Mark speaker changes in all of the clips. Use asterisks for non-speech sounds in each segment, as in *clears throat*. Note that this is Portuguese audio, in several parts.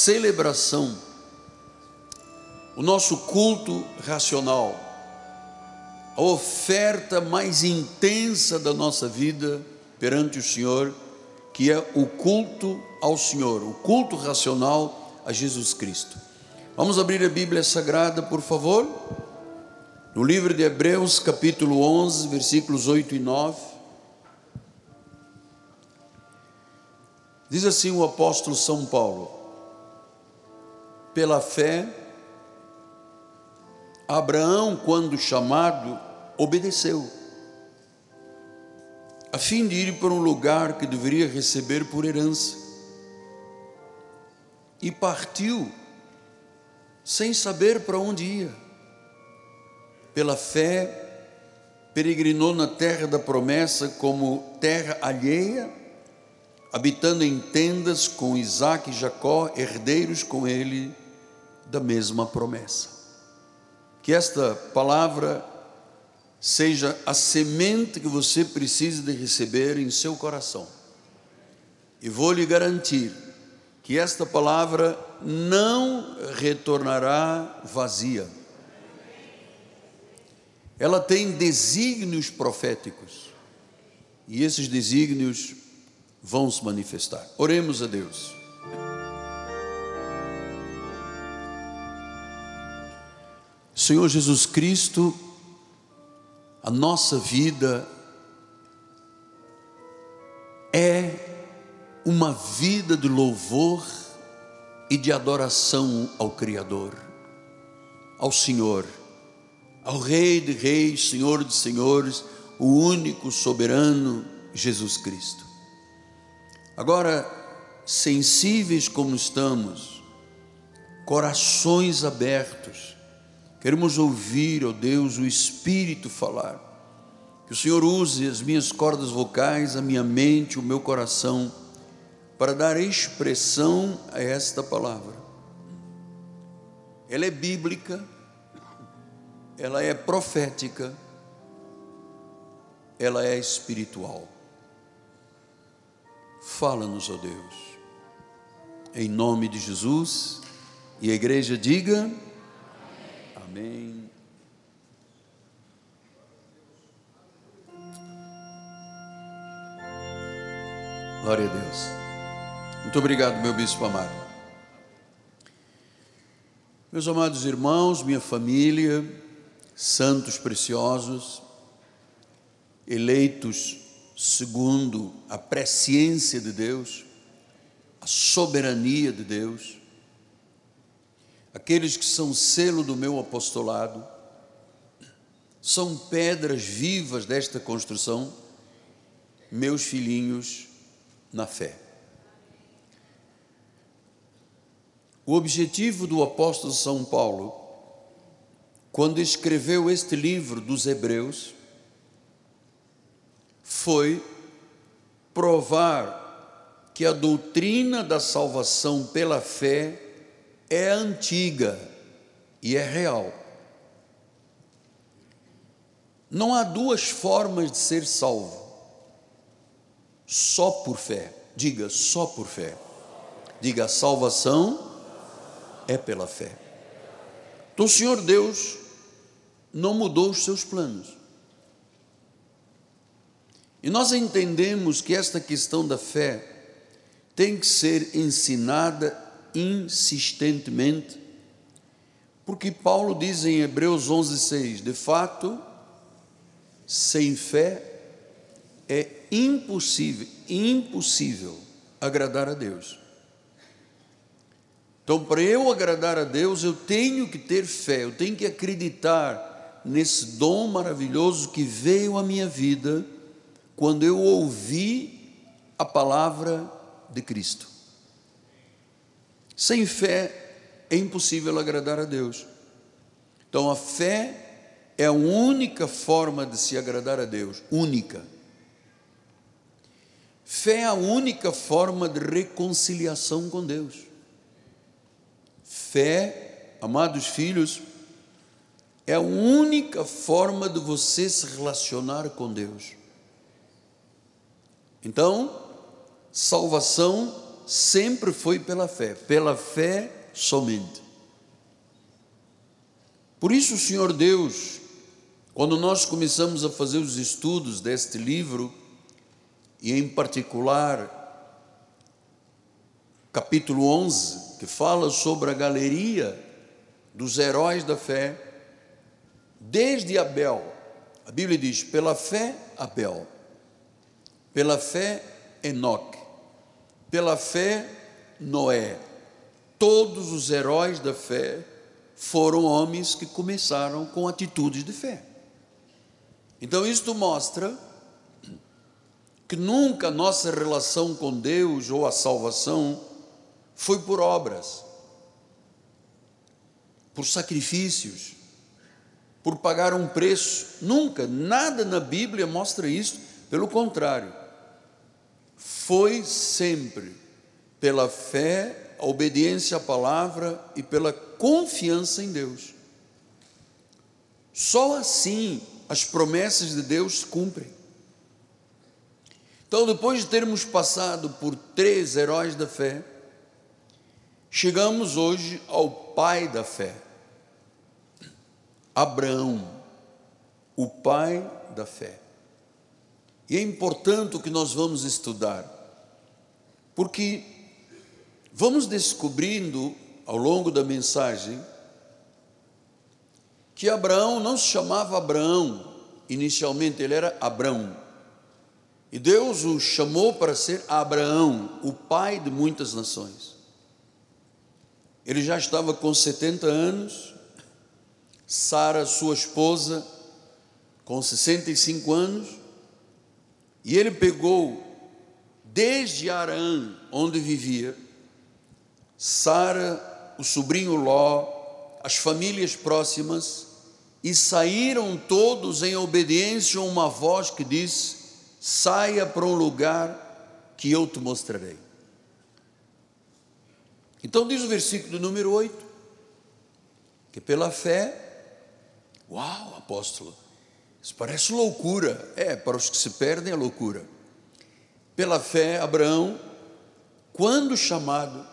Speaker 1: celebração, o nosso culto racional, a oferta mais intensa da nossa vida perante o Senhor, que é o culto ao Senhor, o culto racional a Jesus Cristo. Vamos abrir a Bíblia Sagrada, por favor, no livro de Hebreus, capítulo 11, versículos 8 e 9. Diz assim o apóstolo São Paulo: pela fé, Abraão, quando chamado, obedeceu, a fim de ir para um lugar que deveria receber por herança, e partiu, sem saber para onde ia. Pela fé, peregrinou na terra da promessa como terra alheia habitando em tendas com Isaac e Jacó, herdeiros com ele da mesma promessa. Que esta palavra seja a semente que você precisa de receber em seu coração. E vou lhe garantir que esta palavra não retornará vazia. Ela tem desígnios proféticos. E esses desígnios vão se manifestar. Oremos a Deus. Senhor Jesus Cristo, a nossa vida é uma vida de louvor e de adoração ao Criador, ao Senhor, ao Rei de Reis, Senhor de Senhores, o único soberano Jesus Cristo. Agora, sensíveis como estamos, corações abertos, queremos ouvir, ó Deus, o Espírito falar. Que o Senhor use as minhas cordas vocais, a minha mente, o meu coração, para dar expressão a esta palavra. Ela é bíblica, ela é profética, ela é espiritual. Fala-nos, ó Deus. Em nome de Jesus. E a igreja diga: Amém. Glória a Deus. Muito obrigado, meu bispo amado. Meus amados irmãos, minha família, santos preciosos, eleitos segundo a presciência de Deus, a soberania de Deus, aqueles que são selo do meu apostolado, são pedras vivas desta construção, meus filhinhos na fé. O objetivo do apóstolo São Paulo, quando escreveu este livro dos Hebreus, foi provar que a doutrina da salvação pela fé é antiga e é real. Não há duas formas de ser salvo. Só por fé. Diga, só por fé. Diga, a salvação é pela fé. Então o Senhor Deus não mudou os seus planos. E nós entendemos que esta questão da fé tem que ser ensinada insistentemente, porque Paulo diz em Hebreus 11:6, de fato, sem fé é impossível, impossível agradar a Deus. Então, para eu agradar a Deus, eu tenho que ter fé, eu tenho que acreditar nesse dom maravilhoso que veio à minha vida quando eu ouvi a palavra de Cristo. Sem fé é impossível agradar a Deus. Então a fé é a única forma de se agradar a Deus, única. Fé é a única forma de reconciliação com Deus. Fé, amados filhos, é a única forma de você se relacionar com Deus. Então, salvação sempre foi pela fé, pela fé somente. Por isso, Senhor Deus, quando nós começamos a fazer os estudos deste livro, e em particular, capítulo 11, que fala sobre a galeria dos heróis da fé, desde Abel, a Bíblia diz: pela fé, Abel, pela fé, Enoque, pela fé, Noé. Todos os heróis da fé foram homens que começaram com atitudes de fé. Então, isto mostra que nunca a nossa relação com Deus ou a salvação foi por obras, por sacrifícios, por pagar um preço. Nunca, nada na Bíblia mostra isso. Pelo contrário, foi sempre pela fé, a obediência à palavra e pela confiança em Deus. Só assim as promessas de Deus se cumprem. Então, depois de termos passado por três heróis da fé, chegamos hoje ao pai da fé, Abraão, o pai da fé. E é importante o que nós vamos estudar, porque vamos descobrindo ao longo da mensagem que Abraão não se chamava Abraão, inicialmente ele era Abrão. E Deus o chamou para ser Abraão, o pai de muitas nações. Ele já estava com 70 anos, Sara, sua esposa, com 65 anos, e ele pegou desde Arã, onde vivia, Sara, o sobrinho Ló, as famílias próximas, e saíram todos em obediência a uma voz que disse: saia para um lugar que eu te mostrarei. Então diz o versículo número 8, que pela fé, uau, apóstolo, isso parece loucura. É, para os que se perdem é loucura. Pela fé, Abraão, quando chamado,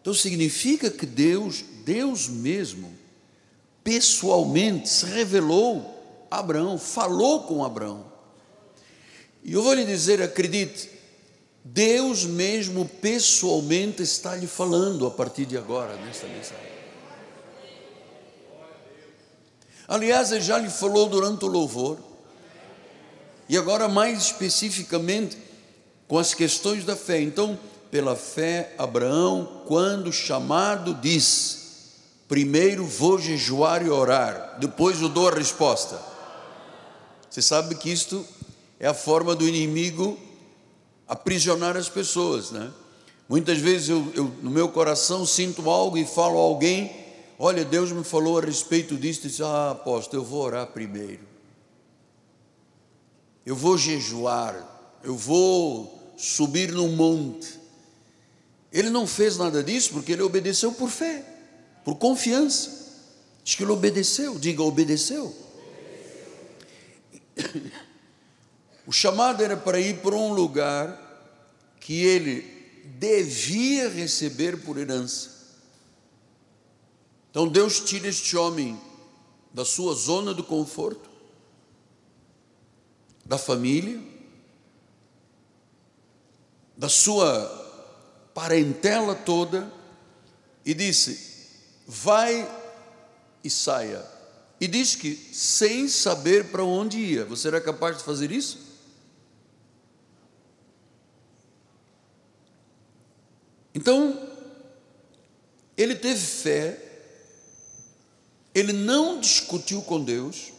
Speaker 1: então significa que Deus, Deus mesmo, pessoalmente se revelou a Abraão, falou com Abraão. E eu vou lhe dizer, acredite, Deus mesmo pessoalmente está lhe falando a partir de agora, nesta mensagem. Aliás, ele já lhe falou durante o louvor, e agora mais especificamente com as questões da fé. Então, pela fé, Abraão, quando chamado, disse: Primeiro vou jejuar e orar, depois eu dou a resposta. Você sabe que isto é a forma do inimigo aprisionar as pessoas, né? Muitas vezes eu, eu, no meu coração sinto algo e falo a alguém: Olha, Deus me falou a respeito disso. E diz: Ah, apóstolo, eu vou orar primeiro. Eu vou jejuar. Eu vou subir no monte. Ele não fez nada disso porque ele obedeceu por fé, por confiança. Diz que ele obedeceu. Diga, obedeceu. obedeceu. O chamado era para ir para um lugar que ele devia receber por herança. Então Deus tira este homem da sua zona do conforto, da família, da sua parentela toda, e disse: Vai e saia. E diz que sem saber para onde ia, você era capaz de fazer isso? Então, ele teve fé, ele não discutiu com Deus,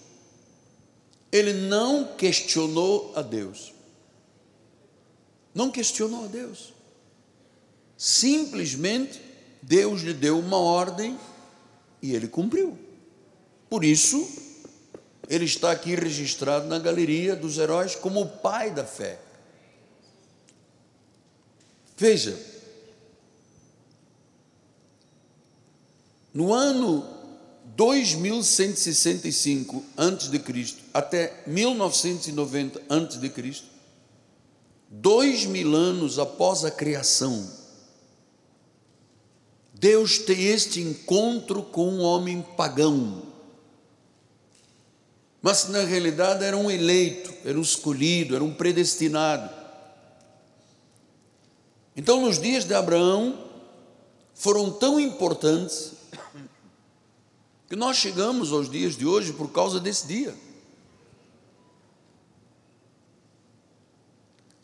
Speaker 1: ele não questionou a Deus. Não questionou a Deus. Simplesmente Deus lhe deu uma ordem e ele cumpriu. Por isso, ele está aqui registrado na galeria dos heróis como o pai da fé. Veja, No ano 2165 a.C. até 1990 a.C., dois mil anos após a criação, Deus tem este encontro com um homem pagão. Mas na realidade era um eleito, era um escolhido, era um predestinado. Então, nos dias de Abraão, foram tão importantes que nós chegamos aos dias de hoje por causa desse dia.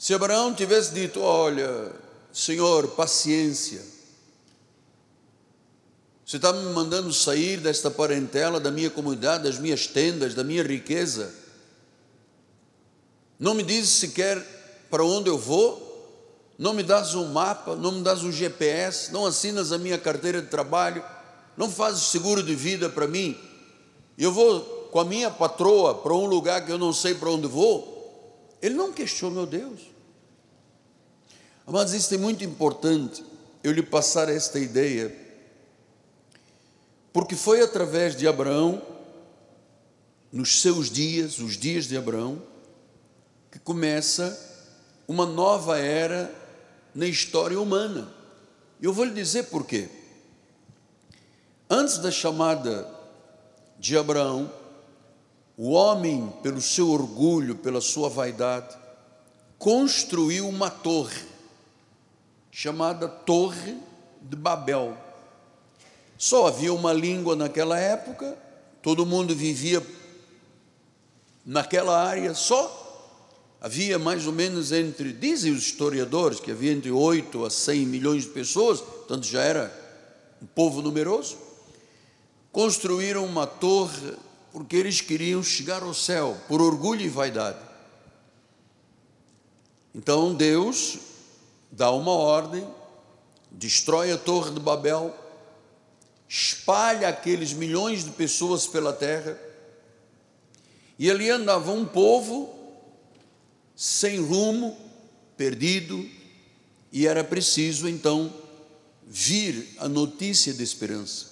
Speaker 1: Se Abraão tivesse dito: Olha, Senhor, paciência, você está me mandando sair desta parentela, da minha comunidade, das minhas tendas, da minha riqueza, não me diz sequer para onde eu vou, não me dás um mapa, não me dás um GPS, não assinas a minha carteira de trabalho, não fazes seguro de vida para mim. Eu vou com a minha patroa para um lugar que eu não sei para onde vou. Ele não questionou meu Deus. Mas isso é muito importante eu lhe passar esta ideia, porque foi através de Abraão, nos seus dias, os dias de Abraão, que começa uma nova era na história humana. Eu vou lhe dizer por quê. Antes da chamada de Abraão, o homem, pelo seu orgulho, pela sua vaidade, construiu uma torre, chamada Torre de Babel. Só havia uma língua naquela época, todo mundo vivia naquela área só Havia mais ou menos entre, dizem os historiadores, que havia entre 8 a 100 milhões de pessoas, portanto já era um povo numeroso. Construíram uma torre porque eles queriam chegar ao céu, por orgulho e vaidade. Então Deus dá uma ordem, destrói a torre de Babel, espalha aqueles milhões de pessoas pela terra, e ali andava um povo sem rumo, perdido, e era preciso então vir a notícia de esperança.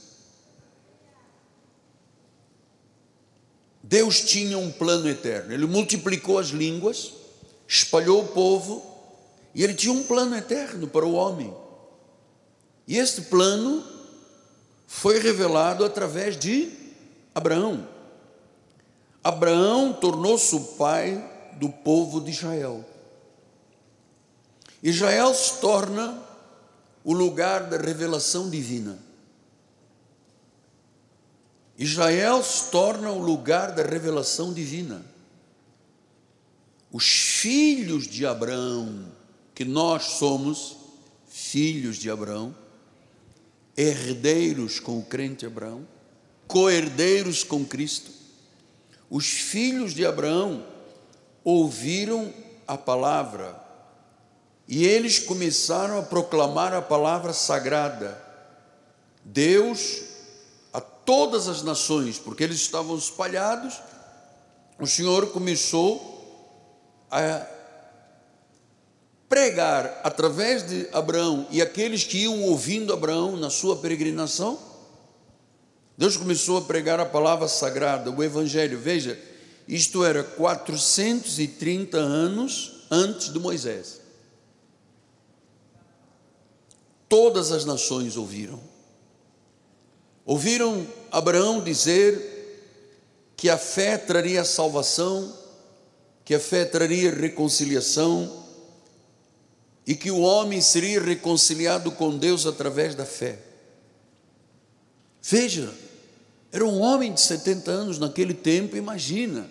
Speaker 1: Deus tinha um plano eterno, Ele multiplicou as línguas, espalhou o povo, e Ele tinha um plano eterno para o homem. E este plano foi revelado através de Abraão. Abraão tornou-se o pai do povo de Israel. Israel se torna o lugar da revelação divina. Israel se torna o lugar da revelação divina. Os filhos de Abraão, que nós somos filhos de Abraão, herdeiros com o crente Abraão, co-herdeiros com Cristo, os filhos de Abraão ouviram a palavra e eles começaram a proclamar a palavra sagrada. Deus a todas as nações, porque eles estavam espalhados, o Senhor começou a pregar através de Abraão e aqueles que iam ouvindo Abraão na sua peregrinação. Deus começou a pregar a palavra sagrada, o Evangelho. Veja, isto era 430 anos antes de Moisés. Todas as nações ouviram. Ouviram Abraão dizer que a fé traria salvação, que a fé traria reconciliação e que o homem seria reconciliado com Deus através da fé. Veja, era um homem de 70 anos naquele tempo, imagina.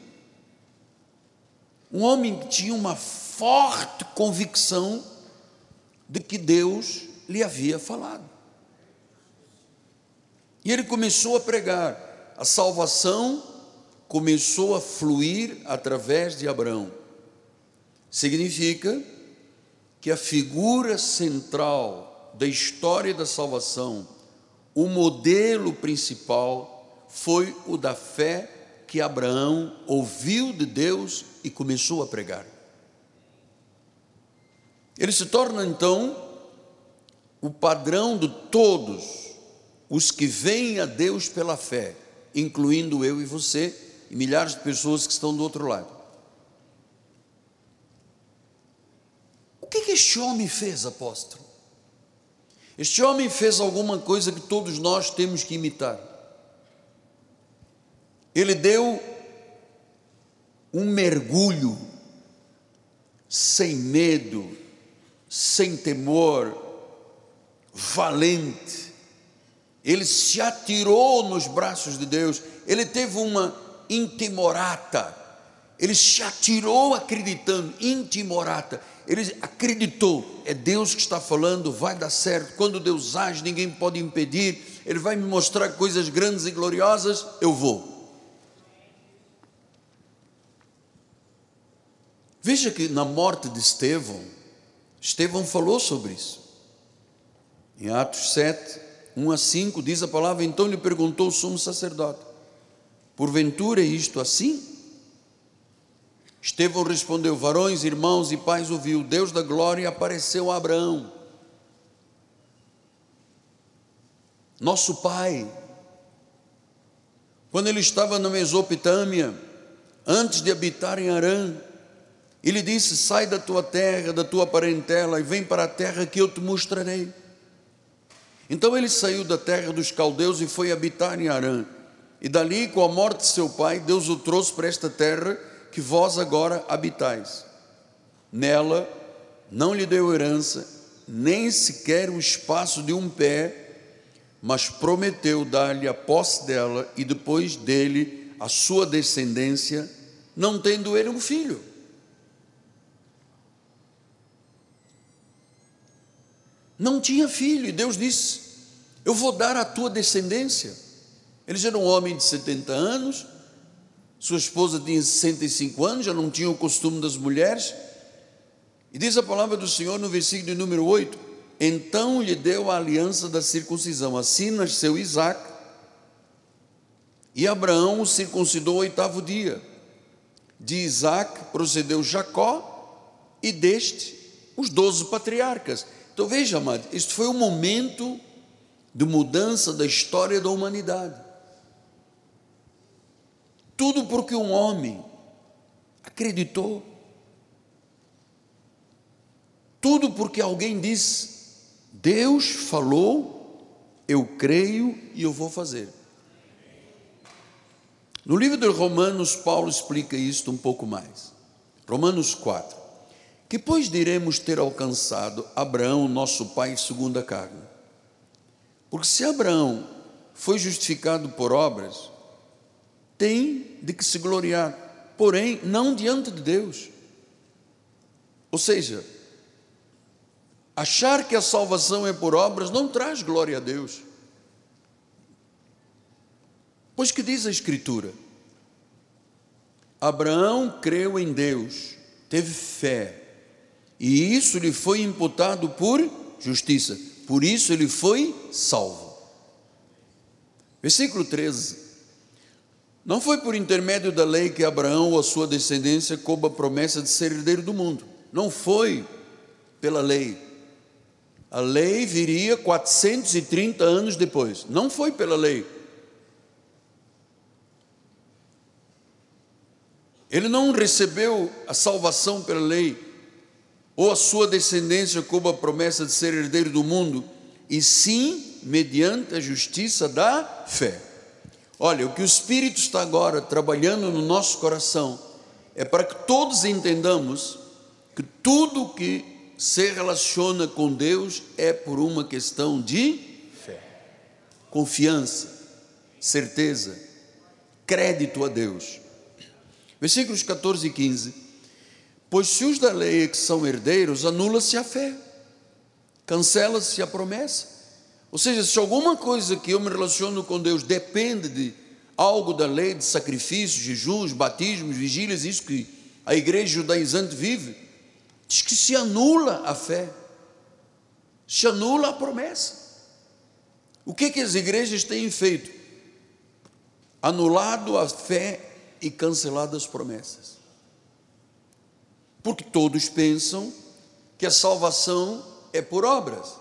Speaker 1: Um homem que tinha uma forte convicção de que Deus lhe havia falado. E ele começou a pregar. A salvação começou a fluir através de Abraão. Significa que a figura central da história da salvação, o modelo principal, foi o da fé que Abraão ouviu de Deus e começou a pregar. Ele se torna então o padrão de todos os que vêm a Deus pela fé, incluindo eu e você e milhares de pessoas que estão do outro lado. O que, que este homem fez, apóstolo? Este homem fez alguma coisa que todos nós temos que imitar. Ele deu um mergulho sem medo, sem temor, valente. Ele se atirou nos braços de Deus. Ele teve uma intimorata. Ele se atirou acreditando, intimorata. Ele acreditou, é Deus que está falando, vai dar certo. Quando Deus age, ninguém pode impedir. Ele vai me mostrar coisas grandes e gloriosas, eu vou. Veja que na morte de Estevão, Estevão falou sobre isso. Em Atos 7, 1 a 5, diz a palavra: Então lhe perguntou o sumo sacerdote: Porventura é isto assim? Estevão respondeu: Varões, irmãos e pais ouviu, Deus da glória apareceu a Abraão, nosso pai, quando ele estava na Mesopotâmia, antes de habitar em Arã, ele disse: Sai da tua terra, da tua parentela, e vem para a terra que eu te mostrarei. Então ele saiu da terra dos caldeus e foi habitar em Arã. E dali, com a morte de seu pai, Deus o trouxe para esta terra que vós agora habitais. Nela não lhe deu herança, nem sequer o espaço de um pé, mas prometeu dar-lhe a posse dela e depois dele a sua descendência, não tendo ele um filho. não tinha filho, e Deus disse: Eu vou dar a tua descendência. Ele já era um homem de 70 anos, sua esposa tinha 65 anos, já não tinha o costume das mulheres. E diz a palavra do Senhor no versículo número 8: Então lhe deu a aliança da circuncisão, assim nasceu Isaac, e Abraão o circuncidou o oitavo dia. De Isaac procedeu Jacó, e deste os doze patriarcas. Então veja, amado, isto foi um momento de mudança da história da humanidade. Tudo porque um homem acreditou. Tudo porque alguém disse: Deus falou, eu creio e eu vou fazer. No livro de Romanos, Paulo explica isto um pouco mais. Romanos 4. Que, pois, diremos ter alcançado Abraão, nosso pai, segundo a carne? Porque se Abraão foi justificado por obras, tem de que se gloriar, porém, não diante de Deus. Ou seja, achar que a salvação é por obras não traz glória a Deus. Pois que diz a Escritura? Abraão creu em Deus, teve fé e isso lhe foi imputado por justiça, por isso ele foi salvo. Versículo 13. Não foi por intermédio da lei que Abraão ou a sua descendência coube a promessa de ser herdeiro do mundo. Não foi pela lei. A lei viria 430 anos depois. Não foi pela lei. Ele não recebeu a salvação pela lei ou a sua descendência como a promessa de ser herdeiro do mundo, e sim mediante a justiça da fé. Olha, o que o Espírito está agora trabalhando no nosso coração é para que todos entendamos que tudo que se relaciona com Deus é por uma questão de fé, confiança, certeza, crédito a Deus. Versículos 14 e 15. Pois se os da lei que são herdeiros, anula-se a fé, cancela-se a promessa. Ou seja, se alguma coisa que eu me relaciono com Deus depende de algo da lei, de sacrifícios, jejuns, batismos, vigílias, isso que a igreja judaizante vive, diz que se anula a fé, se anula a promessa. O que, que as igrejas têm feito? Anulado a fé e cancelado as promessas. Porque todos pensam que a salvação é por obras.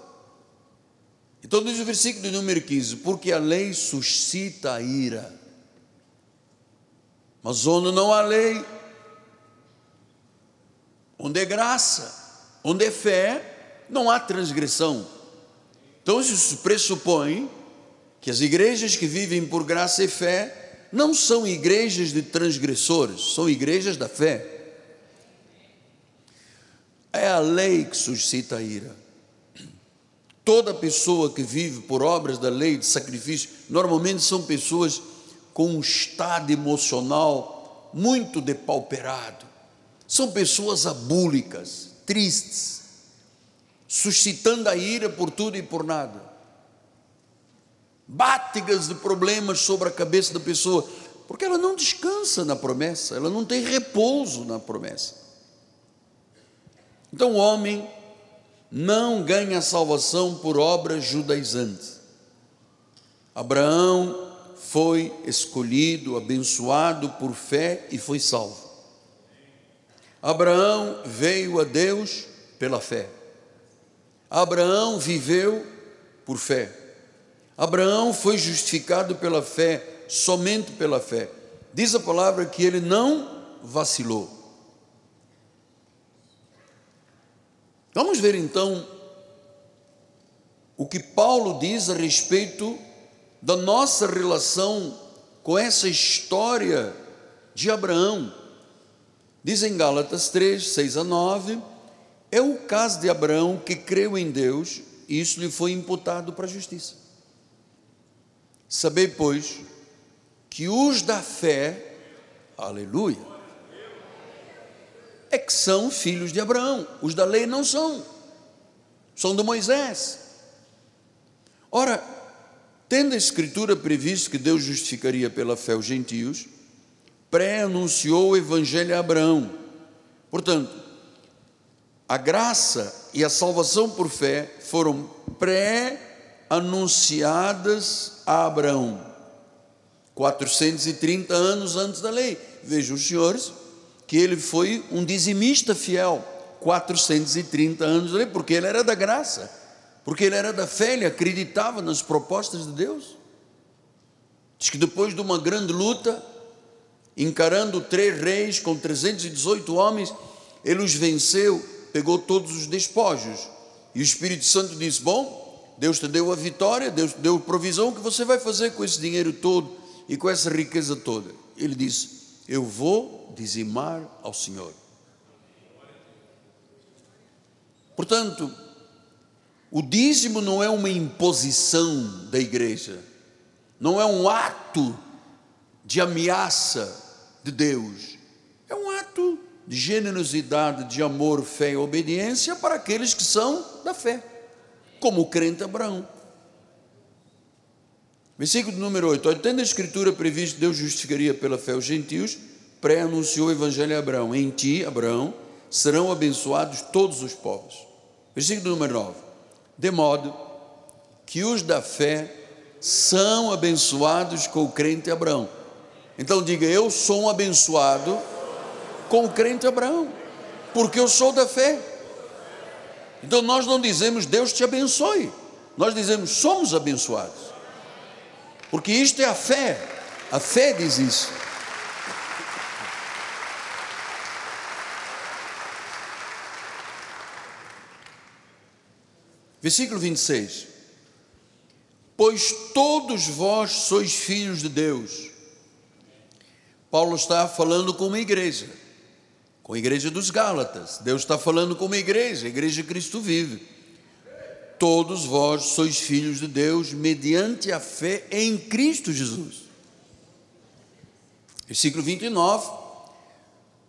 Speaker 1: Então diz o versículo número 15: Porque a lei suscita a ira. Mas onde não há lei, onde é graça, onde é fé, não há transgressão. Então isso pressupõe que as igrejas que vivem por graça e fé não são igrejas de transgressores, são igrejas da fé. É a lei que suscita a ira. Toda pessoa que vive por obras da lei de sacrifício, normalmente são pessoas com um estado emocional muito depauperado. São pessoas abúlicas, tristes, suscitando a ira por tudo e por nada. Bátigas de problemas sobre a cabeça da pessoa, porque ela não descansa na promessa, ela não tem repouso na promessa. Então o homem não ganha salvação por obras judaizantes. Abraão foi escolhido, abençoado por fé e foi salvo. Abraão veio a Deus pela fé. Abraão viveu por fé. Abraão foi justificado pela fé, somente pela fé. Diz a palavra que ele não vacilou. Vamos ver então o que Paulo diz a respeito da nossa relação com essa história de Abraão. Diz em Gálatas 3, 6 a 9: é o caso de Abraão que creu em Deus e isso lhe foi imputado para a justiça. Sabei, pois, que os da fé, aleluia, é que são filhos de Abraão, os da lei não são, são de Moisés. Ora, tendo a Escritura previsto que Deus justificaria pela fé os gentios, pré-anunciou o Evangelho a Abraão. Portanto, a graça e a salvação por fé foram pré-anunciadas a Abraão, 430 anos antes da lei. Vejam os senhores que ele foi um dizimista fiel, 430 anos porque ele era da graça, porque ele era da fé, ele acreditava nas propostas de Deus. Diz que depois de uma grande luta, encarando três reis com 318 homens, ele os venceu, pegou todos os despojos. E o Espírito Santo disse: Bom, Deus te deu a vitória, Deus te deu provisão, o que você vai fazer com esse dinheiro todo e com essa riqueza toda? Ele disse: Eu vou dizimar ao Senhor. Portanto, o dízimo não é uma imposição da igreja, não é um ato de ameaça de Deus. É um ato de generosidade, de amor, fé e obediência para aqueles que são da fé, como o crente Abraão. Versículo número 8: Tendo a Escritura previsto Deus justificaria pela fé os gentios, pré-anunciou o Evangelho a Abraão: Em ti, Abraão, serão abençoados todos os povos. Versículo número 9: De modo que os da fé são abençoados com o crente Abraão. Então diga: Eu sou um abençoado com o crente Abraão, porque eu sou da fé. Então nós não dizemos Deus te abençoe, nós dizemos somos abençoados, porque isto é a fé, a fé diz isso. Versículo 26. Pois todos vós sois filhos de Deus Paulo está falando com uma igreja, com a igreja dos Gálatas. Deus está falando com uma igreja, a igreja de Cristo vive. Todos vós sois filhos de Deus mediante a fé em Cristo Jesus. Versículo 29.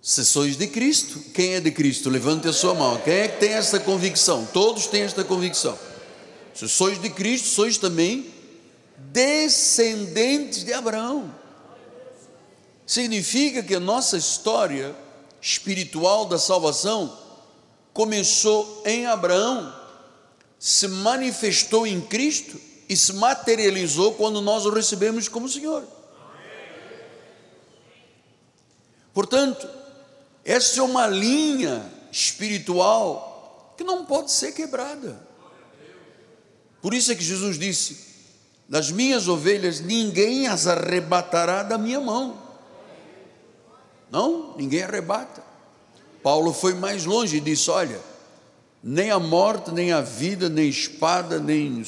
Speaker 1: Se sois de Cristo, quem é de Cristo? Levante a sua mão. Quem é que tem essa convicção? Todos têm esta convicção. Se sois de Cristo, sois também descendentes de Abraão significa que a nossa história espiritual da salvação começou em Abraão, se manifestou em Cristo e se materializou quando nós o recebemos como Senhor. Portanto, essa é uma linha espiritual que não pode ser quebrada. Por isso é que Jesus disse: Das minhas ovelhas ninguém as arrebatará da minha mão. Não, ninguém arrebata. Paulo foi mais longe e disse: Olha, nem a morte, nem a vida, nem espada, nem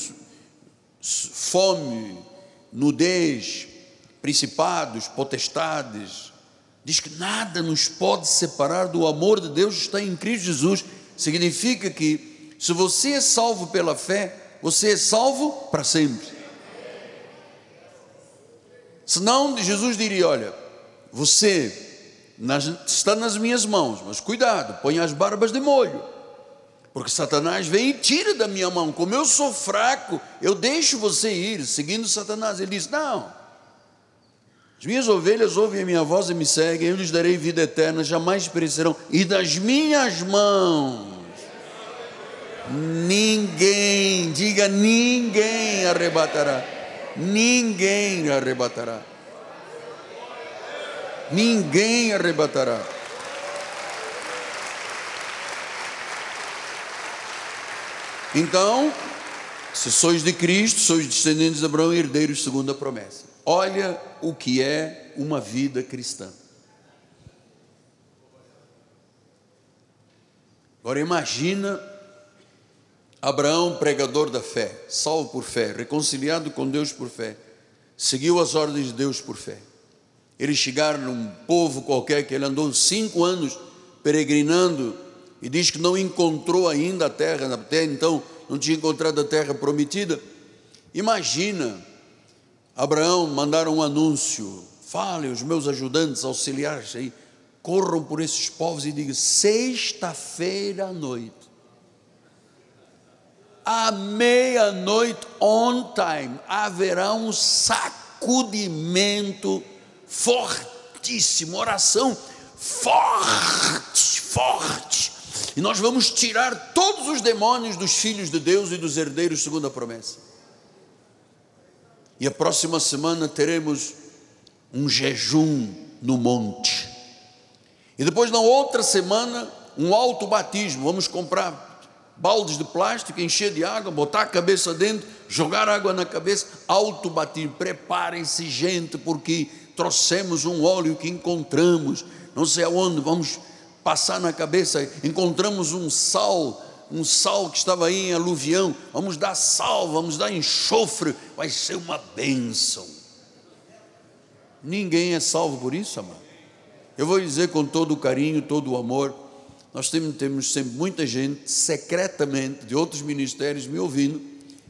Speaker 1: fome, nudez, principados, potestades. Diz que nada nos pode separar do amor de Deus que está em Cristo Jesus. Significa que se você é salvo pela fé, você é salvo para sempre. Senão Jesus diria: Olha, você nas, está nas minhas mãos, mas cuidado, põe as barbas de molho, porque Satanás vem e tira da minha mão. Como eu sou fraco, eu deixo você ir, seguindo Satanás. Ele diz: Não, as minhas ovelhas ouvem a minha voz e me seguem, eu lhes darei vida eterna, jamais perecerão, e das minhas mãos Ninguém, diga ninguém arrebatará. Ninguém arrebatará. Ninguém arrebatará. Então, se sois de Cristo, sois descendentes de Abraão, herdeiros segundo a promessa. Olha o que é uma vida cristã. Agora imagina Abraão, pregador da fé, salvo por fé, reconciliado com Deus por fé, seguiu as ordens de Deus por fé. Eles chegaram num povo qualquer que ele andou cinco anos peregrinando e diz que não encontrou ainda a terra, até então não tinha encontrado a terra prometida. Imagina, Abraão mandaram um anúncio: fale os meus ajudantes, auxiliares aí, corram por esses povos e digam: sexta-feira à noite à meia-noite, on time, haverá um sacudimento fortíssimo, oração forte, forte. E nós vamos tirar todos os demônios dos filhos de Deus e dos herdeiros segundo a promessa. E a próxima semana teremos um jejum no monte. E depois, na outra semana, um alto batismo. Vamos comprar baldes de plástico, encher de água, botar a cabeça dentro, jogar água na cabeça, alto batismo. Preparem-se, gente, porque trouxemos um óleo que encontramos, não sei aonde, vamos passar na cabeça, encontramos um sal, um sal que estava aí em aluvião, vamos dar sal, vamos dar enxofre, vai ser uma bênção. Ninguém é salvo por isso, amado. Eu vou dizer com todo o carinho, todo o amor, nós temos, temos sempre muita gente, secretamente, de outros ministérios me ouvindo,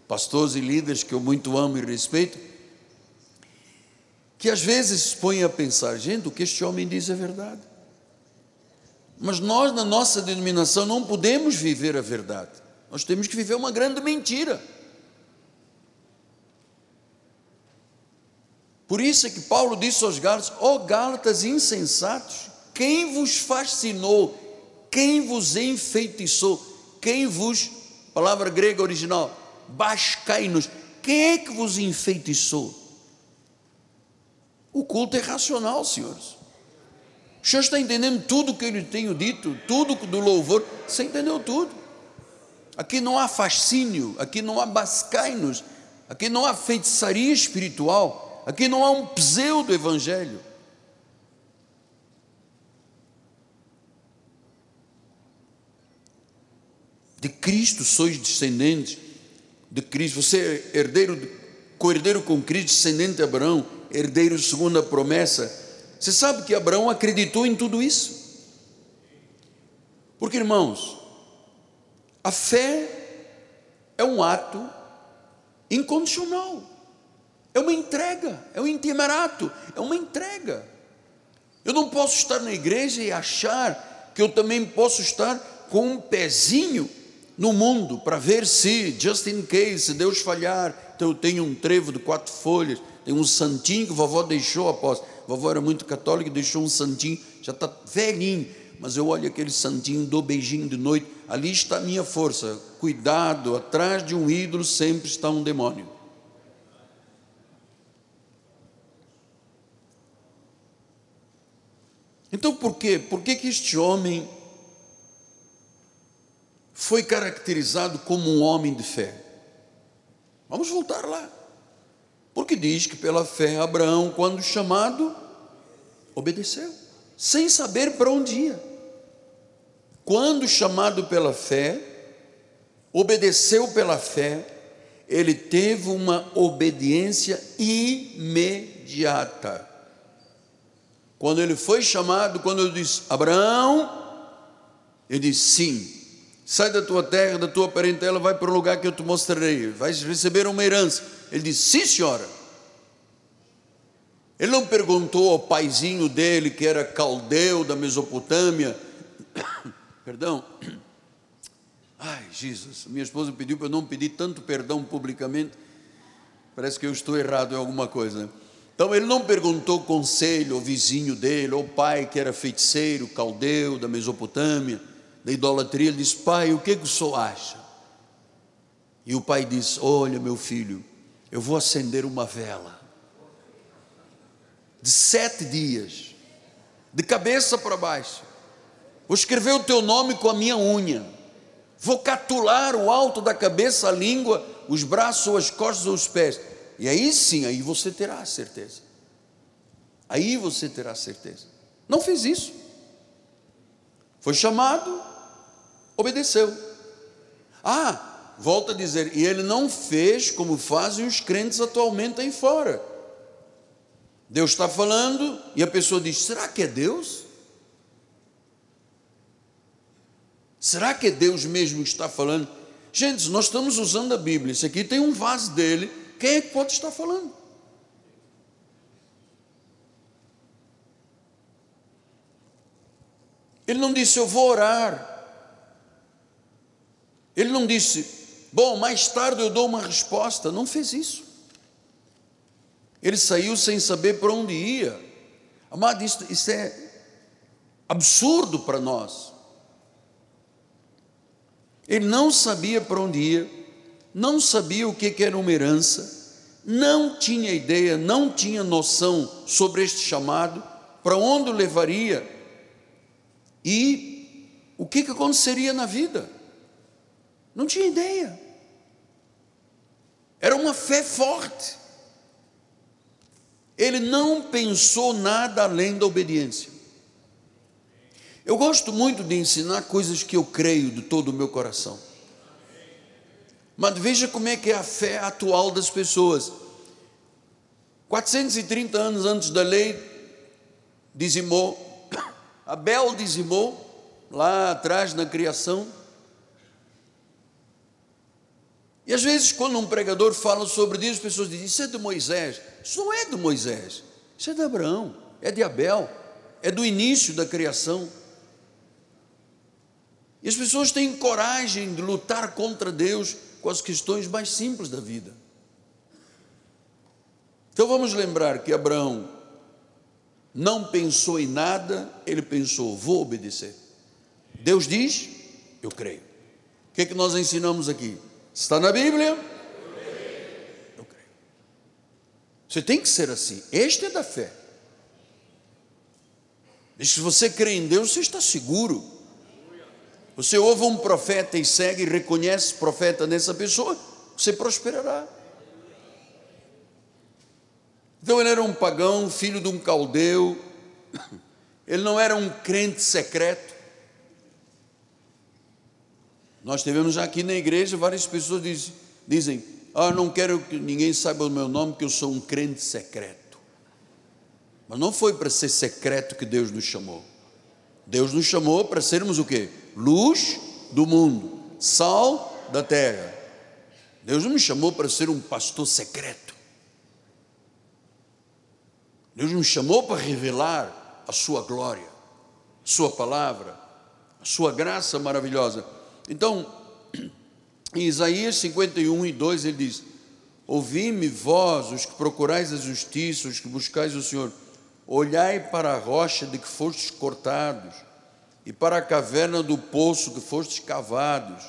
Speaker 1: pastores e líderes que eu muito amo e respeito, que às vezes põem a pensar, gente, o que este homem diz é verdade. Mas nós, na nossa denominação, não podemos viver a verdade. Nós temos que viver uma grande mentira. Por isso é que Paulo disse aos Gálatas: Ó oh, Gálatas insensatos, quem vos fascinou quem vos enfeitiçou? Quem vos, palavra grega original, bascainos, quem é que vos enfeitiçou? O culto é racional, senhores. O senhor está entendendo tudo que eu lhe tenho dito, tudo do louvor, você entendeu tudo. Aqui não há fascínio, aqui não há bascainos, aqui não há feitiçaria espiritual, aqui não há um pseudo-evangelho. De Cristo sois descendentes de Cristo. Você é herdeiro, co-herdeiro com Cristo, descendente de Abraão, herdeiro segundo a promessa. Você sabe que Abraão acreditou em tudo isso? Porque, irmãos, a fé é um ato incondicional, é uma entrega, é um intimerato, é uma entrega. Eu não posso estar na igreja e achar que eu também posso estar com um pezinho no mundo para ver se, just in case, se Deus falhar, então eu tenho um trevo de quatro folhas, tem um santinho que a vovó deixou após. Vovó era muito católica deixou um santinho, já está velhinho, mas eu olho aquele santinho, dou beijinho de noite, ali está a minha força. Cuidado, atrás de um ídolo sempre está um demônio. Então por quê? Por que, que este homem foi caracterizado como um homem de fé. Vamos voltar lá. Porque diz que pela fé Abraão, quando chamado, obedeceu, sem saber para onde ia. Quando chamado pela fé, obedeceu pela fé, ele teve uma obediência imediata. Quando ele foi chamado, quando eu disse, Abraão, ele disse, sim, sai da tua terra, da tua parentela, vai para o lugar que eu te mostrarei, vais receber uma herança. Ele disse, sim senhora. Ele não perguntou ao paizinho dele, que era caldeu da Mesopotâmia, *coughs* perdão, *coughs* ai Jesus, minha esposa pediu para eu não pedir tanto perdão publicamente, parece que eu estou errado em alguma coisa? Então ele não perguntou conselho ao vizinho dele, ao pai que era feiticeiro, caldeu da Mesopotâmia, da idolatria. Ele disse: Pai, o que, que o senhor acha? E o pai disse: Olha, meu filho, eu vou acender uma vela de sete dias, de cabeça para baixo. Vou escrever o teu nome com a minha unha. Vou catular o alto da cabeça, a língua, os braços, as costas ou os pés. E aí sim, aí você terá a certeza. Aí você terá a certeza. Não fez isso. Foi chamado, obedeceu. Ah, volta a dizer, e ele não fez como fazem os crentes atualmente aí fora. Deus está falando e a pessoa diz: será que é Deus? Será que é Deus mesmo que está falando? Gente, nós estamos usando a Bíblia. Isso aqui tem um vaso dele quem é que pode estar falando? Ele não disse, eu vou orar. Ele não disse, bom, mais tarde eu dou uma resposta. Não fez isso. Ele saiu sem saber para onde ia. Amado, isso, isso é absurdo para nós. Ele não sabia para onde ia não sabia o que era uma herança, não tinha ideia, não tinha noção sobre este chamado, para onde o levaria e o que, que aconteceria na vida. Não tinha ideia. Era uma fé forte. Ele não pensou nada além da obediência. Eu gosto muito de ensinar coisas que eu creio de todo o meu coração. Mas veja como é que é a fé atual das pessoas. 430 anos antes da lei, dizimou, *coughs* Abel dizimou, lá atrás na criação. E às vezes, quando um pregador fala sobre isso, as pessoas dizem: Isso é de Moisés. Isso não é de Moisés, isso é de Abraão, é de Abel, é do início da criação. E as pessoas têm coragem de lutar contra Deus com as questões mais simples da vida. Então vamos lembrar que Abraão não pensou em nada, ele pensou, vou obedecer. Deus diz, eu creio. O que é que nós ensinamos aqui? Está na Bíblia? Eu creio. Você tem que ser assim. Este é da fé. E se você crê em Deus, você está seguro. Você ouve um profeta e segue e reconhece profeta nessa pessoa, você prosperará. Então ele era um pagão, filho de um caldeu, ele não era um crente secreto. Nós tivemos aqui na igreja várias pessoas dizem, dizem ah, não quero que ninguém saiba o meu nome, que eu sou um crente secreto. Mas não foi para ser secreto que Deus nos chamou. Deus nos chamou para sermos o quê? luz do mundo, sal da terra. Deus não me chamou para ser um pastor secreto. Deus me chamou para revelar a sua glória, a sua palavra, a sua graça maravilhosa. Então, *clears throat* em Isaías 51 e 2 ele diz: Ouvi-me vós, os que procurais a justiça, os que buscais o Senhor, olhai para a rocha de que fostes cortados e para a caverna do poço que fostes cavados.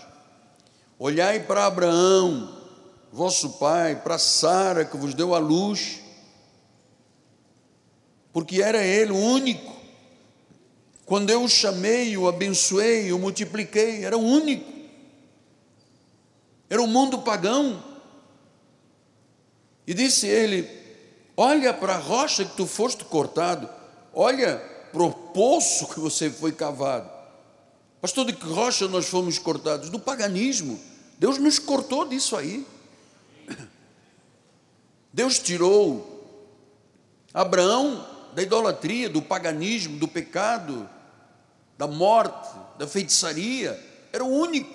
Speaker 1: Olhai para Abraão, vosso pai, para Sara, que vos deu a luz, porque era ele o único. Quando eu o chamei, o abençoei, o multipliquei, era o único. Era o mundo pagão. E disse ele: Olha para a rocha que tu foste cortado, olha para o poço que você foi cavado. Pastor, de que rocha nós fomos cortados? Do paganismo. Deus nos cortou disso aí. *clears throat* Deus tirou Abraão da idolatria, do paganismo, do pecado, da morte, da feitiçaria. Era o único.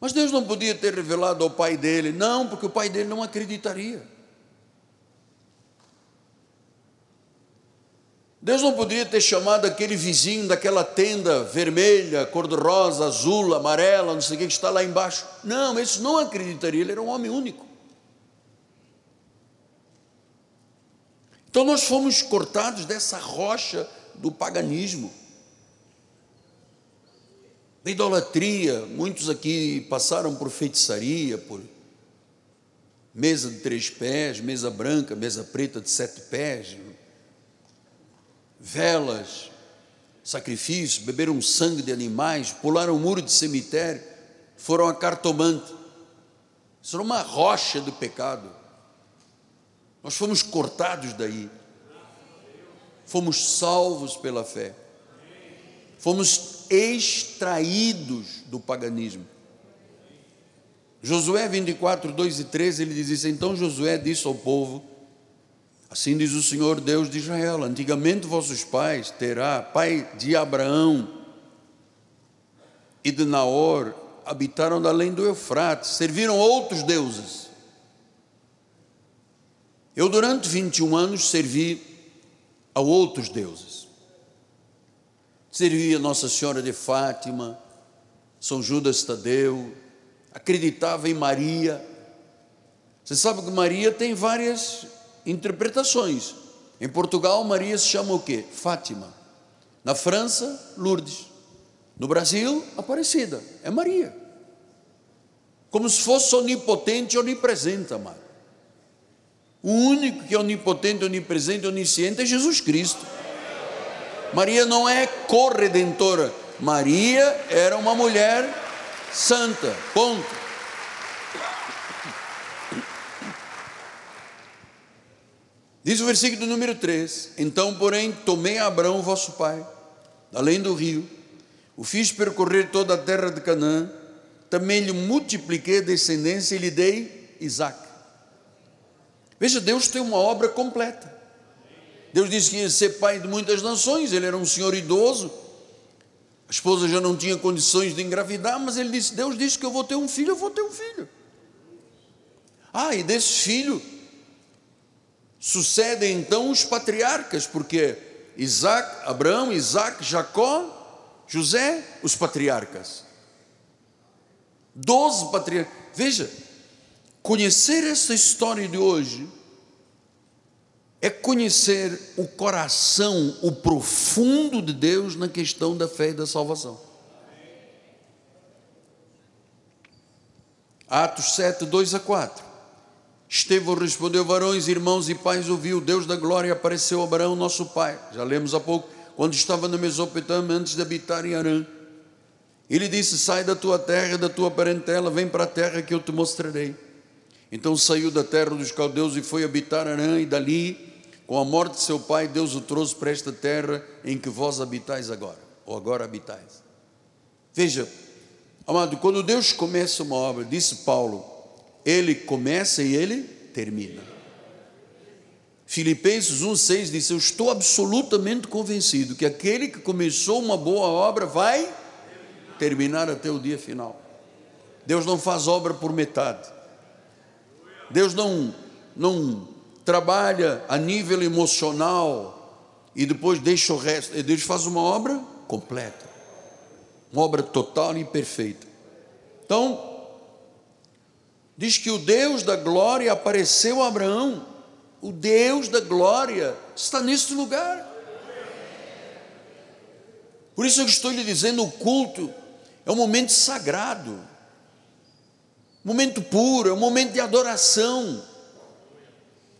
Speaker 1: Mas Deus não podia ter revelado ao pai dele, não, porque o pai dele não acreditaria. Deus não poderia ter chamado aquele vizinho daquela tenda vermelha, cor-de-rosa, azul, amarela, não sei o que, que está lá embaixo. Não, esse não acreditaria, ele era um homem único. Então nós fomos cortados dessa rocha do paganismo, da idolatria. Muitos aqui passaram por feitiçaria, por mesa de três pés, mesa branca, mesa preta de sete pés, velas, sacrifícios, beberam sangue de animais, pularam o muro de cemitério, foram a cartomante. Isso era uma rocha do pecado. Nós fomos cortados daí. Fomos salvos pela fé. Fomos extraídos do paganismo. Josué 24, 2 e 13, ele diz isso. Então Josué disse ao povo: Assim diz o Senhor Deus de Israel: Antigamente vossos pais, Terá, pai de Abraão e de Naor, habitaram além do Eufrates, serviram outros deuses. Eu, durante 21 anos, servi a outros deuses. Servi a Nossa Senhora de Fátima, São Judas Tadeu, acreditava em Maria. Você sabe que Maria tem várias interpretações. Em Portugal, Maria se chama o quê? Fátima. Na França, Lourdes. No Brasil, Aparecida. É Maria. Como se fosse onipotente onipresente, amado. O único que é onipotente, onipresente, onisciente é Jesus Cristo. Maria não é corredentora. Maria era uma mulher santa. Ponto. Diz o versículo número 3: Então, porém, tomei Abraão, vosso pai, além do rio, o fiz percorrer toda a terra de Canaã, também lhe multipliquei a descendência e lhe dei Isaac. Veja, Deus tem uma obra completa. Deus disse que ia ser pai de muitas nações, ele era um senhor idoso, a esposa já não tinha condições de engravidar, mas ele disse: Deus disse que eu vou ter um filho, eu vou ter um filho. Ah, e desse filho Sucedem então os patriarcas, porque Isaac, Abraão, Isaac, Jacó, José, os patriarcas. Doze patriarcas. Veja, conhecer essa história de hoje é conhecer o coração, o profundo de Deus na questão da fé e da salvação. Atos 7, 2 a 4. Estevão respondeu: Varões, irmãos e pais, ouviu, Deus da glória apareceu a Abraão, nosso pai. Já lemos há pouco, quando estava na Mesopotâmia, antes de habitar em Arã. Ele disse: Sai da tua terra, da tua parentela, vem para a terra que eu te mostrarei. Então saiu da terra dos caldeus e foi habitar Arã, e dali, com a morte de seu pai, Deus o trouxe para esta terra em que vós habitais agora, ou agora habitais. Veja, amado, quando Deus começa uma obra, disse Paulo, ele começa e ele termina. Filipenses 1,6 diz: Eu estou absolutamente convencido que aquele que começou uma boa obra vai terminar até o dia final. Deus não faz obra por metade. Deus não, não trabalha a nível emocional e depois deixa o resto. Deus faz uma obra completa, uma obra total e perfeita. Então, diz que o Deus da glória apareceu a Abraão. O Deus da glória está neste lugar. Por isso eu estou lhe dizendo: o culto é um momento sagrado, momento puro, é um momento de adoração,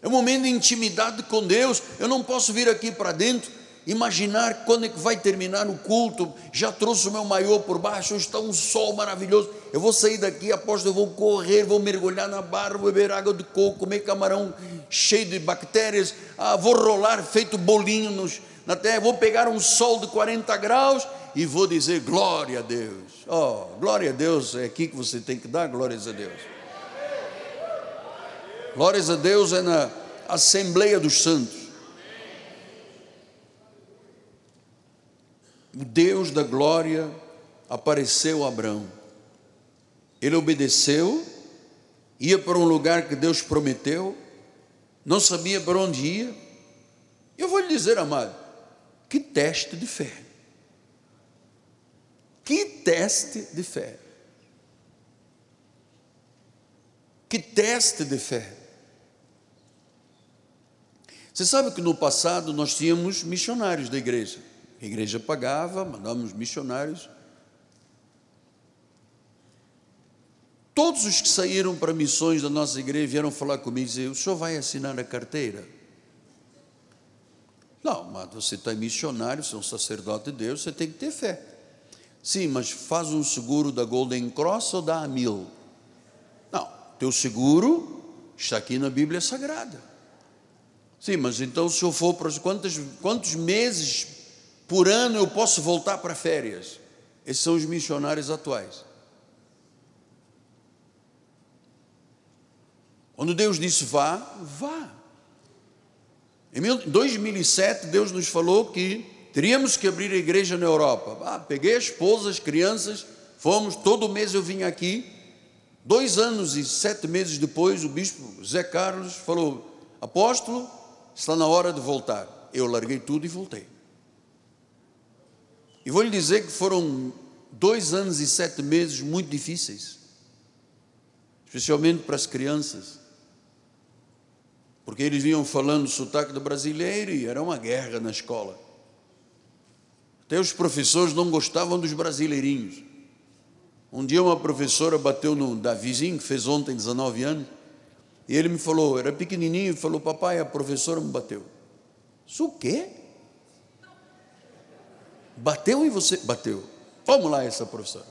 Speaker 1: é um momento de intimidade com Deus. Eu não posso vir aqui para dentro imaginar quando é que vai terminar o culto. Já trouxe o meu maiô por baixo, hoje está um sol maravilhoso. Eu vou sair daqui, aposto, eu vou correr, vou mergulhar na barra, vou beber água de coco, comer camarão cheio de bactérias, ah, vou rolar feito bolinho nos, na terra, vou pegar um sol de 40 graus e vou dizer glória a Deus. Oh, glória a Deus, é aqui que você tem que dar glórias a Deus. Glórias a Deus é na Assembleia dos Santos. O Deus da glória apareceu a Abraão. Ele obedeceu, ia para um lugar que Deus prometeu, não sabia para onde ia. Eu vou lhe dizer, amado, que teste de fé. Que teste de fé. Que teste de fé. Você sabe que no passado nós tínhamos missionários da igreja. A igreja pagava, mandávamos missionários. Todos os que saíram para missões da nossa igreja vieram falar comigo e dizer: O senhor vai assinar a carteira? Não, mas você está missionário, você é um sacerdote de Deus, você tem que ter fé. Sim, mas faz um seguro da Golden Cross ou da Amil? Não, teu seguro está aqui na Bíblia Sagrada. Sim, mas então se eu for para quantos, quantos meses por ano eu posso voltar para férias? Esses são os missionários atuais. Quando Deus disse vá, vá. Em 2007, Deus nos falou que Teríamos que abrir a igreja na Europa. Ah, peguei a esposa, as crianças, fomos, todo mês eu vim aqui. Dois anos e sete meses depois, o bispo Zé Carlos falou: Apóstolo, está na hora de voltar. Eu larguei tudo e voltei. E vou lhe dizer que foram dois anos e sete meses muito difíceis, especialmente para as crianças, porque eles vinham falando sotaque do brasileiro e era uma guerra na escola. Até os professores não gostavam dos brasileirinhos. Um dia uma professora bateu no Davizinho, que fez ontem 19 anos, e ele me falou, era pequenininho, e falou, papai, a professora me bateu. Isso o quê? Bateu e você? Bateu. Vamos lá, essa professora.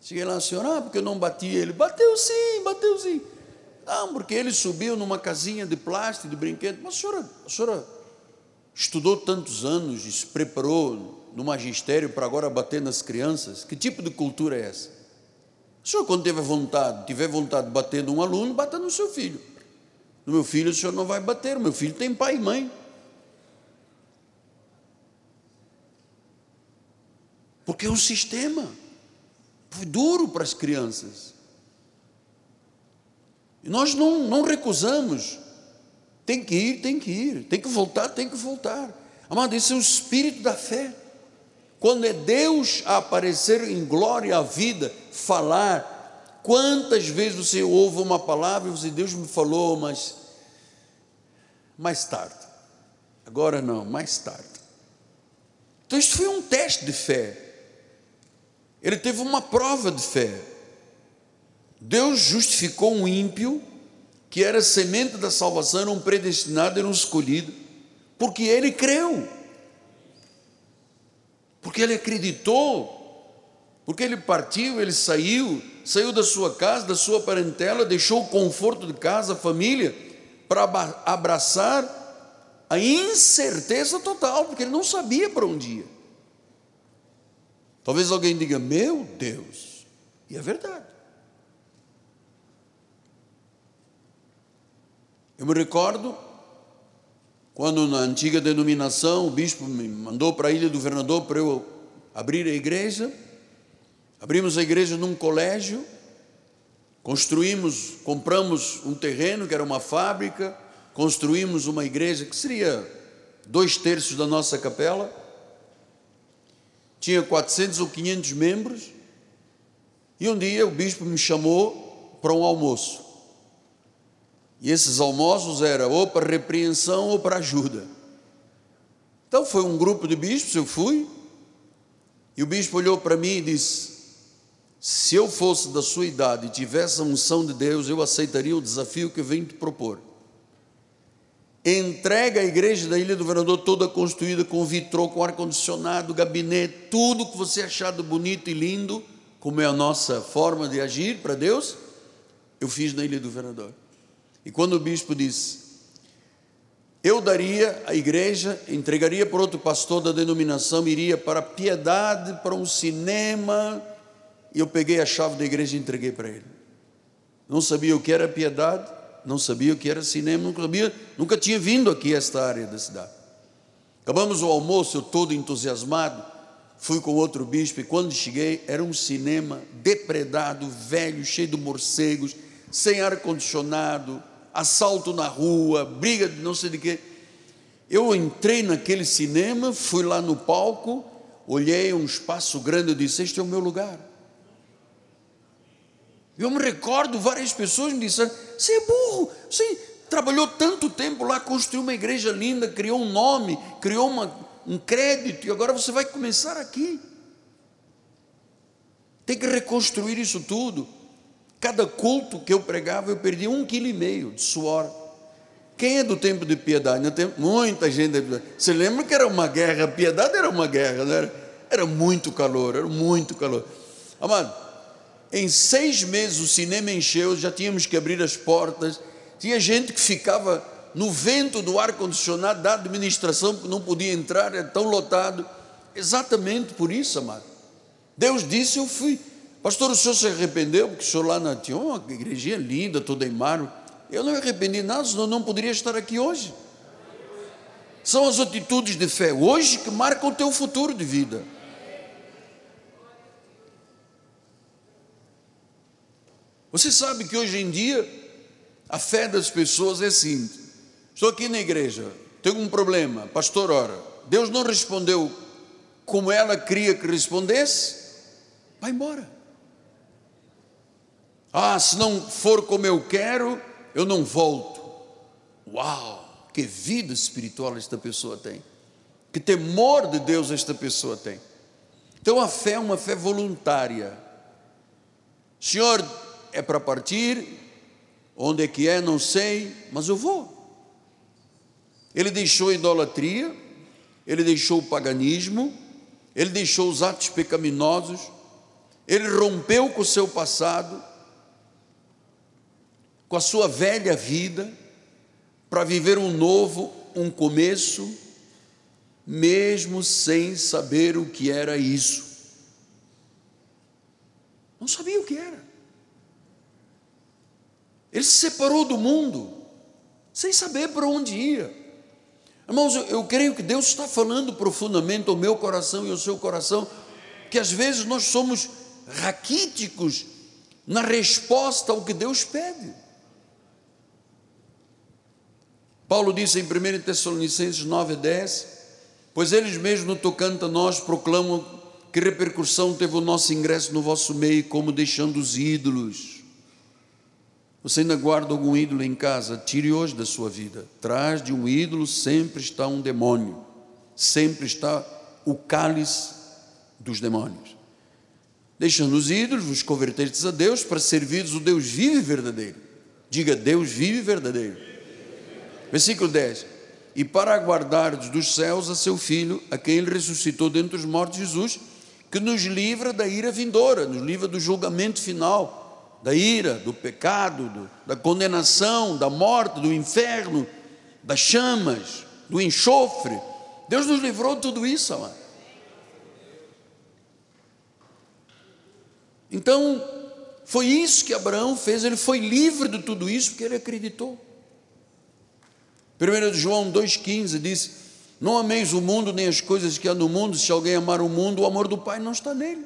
Speaker 1: Cheguei lá, senhora, ah, porque eu não bati ele. Bateu sim, bateu sim. Não, porque ele subiu numa casinha de plástico, de brinquedo. Mas a senhora, a senhora estudou tantos anos e se preparou no magistério para agora bater nas crianças, que tipo de cultura é essa? O senhor, quando tiver vontade, tiver vontade de bater num aluno, bata no seu filho. No meu filho, o senhor não vai bater, o meu filho tem pai e mãe. Porque é um sistema. Foi duro para as crianças. E nós não, não recusamos. Tem que ir, tem que ir. Tem que voltar, tem que voltar. Amado, esse é o espírito da fé. Quando é Deus a aparecer em glória à vida, falar. Quantas vezes você ouve uma palavra e você, Deus me falou, mas mais tarde. Agora não, mais tarde. Então, isso foi um teste de fé. Ele teve uma prova de fé. Deus justificou um ímpio que era semente da salvação, era um predestinado, era um escolhido, porque ele creu, porque ele acreditou, porque ele partiu, ele saiu, saiu da sua casa, da sua parentela, deixou o conforto de casa, a família, para abraçar a incerteza total, porque ele não sabia para onde ia. Talvez alguém diga: Meu Deus, e é verdade. Eu me recordo quando na antiga denominação o bispo me mandou para a Ilha do Governador para eu abrir a igreja. Abrimos a igreja num colégio, construímos, compramos um terreno que era uma fábrica, construímos uma igreja que seria dois terços da nossa capela, tinha 400 ou 500 membros, e um dia o bispo me chamou para um almoço. E esses almoços eram ou para repreensão ou para ajuda. Então foi um grupo de bispos, eu fui, e o bispo olhou para mim e disse: Se eu fosse da sua idade e tivesse a unção de Deus, eu aceitaria o desafio que eu venho te propor. Entrega a igreja da Ilha do Vereador toda construída com vitrô, com ar-condicionado, gabinete, tudo que você achar de bonito e lindo, como é a nossa forma de agir para Deus, eu fiz na Ilha do Vereador. E quando o bispo disse, eu daria a igreja, entregaria para outro pastor da denominação, iria para a piedade, para um cinema, e eu peguei a chave da igreja e entreguei para ele. não sabia o que era piedade, não sabia o que era cinema, nunca sabia, nunca tinha vindo aqui a esta área da cidade. Acabamos o almoço, eu todo entusiasmado, fui com outro bispo e quando cheguei era um cinema depredado, velho, cheio de morcegos, sem ar condicionado, assalto na rua, briga de não sei de quê. Eu entrei naquele cinema, fui lá no palco, olhei um espaço grande e disse: Este é o meu lugar. Eu me recordo, várias pessoas me disseram: Você é burro, você trabalhou tanto tempo lá, construiu uma igreja linda, criou um nome, criou uma, um crédito, e agora você vai começar aqui. Tem que reconstruir isso tudo. Cada culto que eu pregava, eu perdi um quilo e meio de suor. Quem é do tempo de piedade? Não tem muita gente. Você lembra que era uma guerra? Piedade era uma guerra, não era? Era muito calor, era muito calor. Amado, em seis meses o cinema encheu, já tínhamos que abrir as portas. Tinha gente que ficava no vento do ar-condicionado da administração, porque não podia entrar, era tão lotado. Exatamente por isso, amado. Deus disse: Eu fui. Pastor, o senhor se arrependeu, porque o senhor lá na, tinha uma igrejinha linda, toda em mármore. Eu não me arrependi nada, senão não poderia estar aqui hoje. São as atitudes de fé hoje que marcam o teu futuro de vida. Você sabe que hoje em dia a fé das pessoas é simples. Estou aqui na igreja, tenho um problema, pastor, ora, Deus não respondeu como ela queria que respondesse, vai embora. Ah, se não for como eu quero, eu não volto. Uau, que vida espiritual esta pessoa tem. Que temor de Deus esta pessoa tem. Então a fé é uma fé voluntária. Senhor, é para partir, onde é que é, não sei, mas eu vou. Ele deixou a idolatria, ele deixou o paganismo, ele deixou os atos pecaminosos, ele rompeu com o seu passado, com a sua velha vida, para viver um novo, um começo, mesmo sem saber o que era isso. Não sabia o que era. Ele se separou do mundo, sem saber para onde ia. Irmãos, eu, eu creio que Deus está falando profundamente ao meu coração e ao seu coração, que às vezes nós somos raquíticos na resposta ao que Deus pede. Paulo disse em 1 Tessalonicenses 9, 10: Pois eles mesmos, no tocante a nós, proclamam que repercussão teve o nosso ingresso no vosso meio, como deixando os ídolos. Você ainda guarda algum ídolo em casa? Tire hoje da sua vida. Atrás de um ídolo sempre está um demônio, sempre está o cálice dos demônios. Deixando os ídolos, vos convertestes a Deus para servires o Deus vivo e verdadeiro. Diga, Deus vivo e verdadeiro. Versículo 10: E para aguardar dos céus a seu Filho, a quem ele ressuscitou dentre os mortos, Jesus, que nos livra da ira vindoura, nos livra do julgamento final, da ira, do pecado, do, da condenação, da morte, do inferno, das chamas, do enxofre. Deus nos livrou de tudo isso, amado. Então, foi isso que Abraão fez, ele foi livre de tudo isso porque ele acreditou. 1 João 2,15 diz: Não ameis o mundo nem as coisas que há no mundo, se alguém amar o mundo, o amor do Pai não está nele.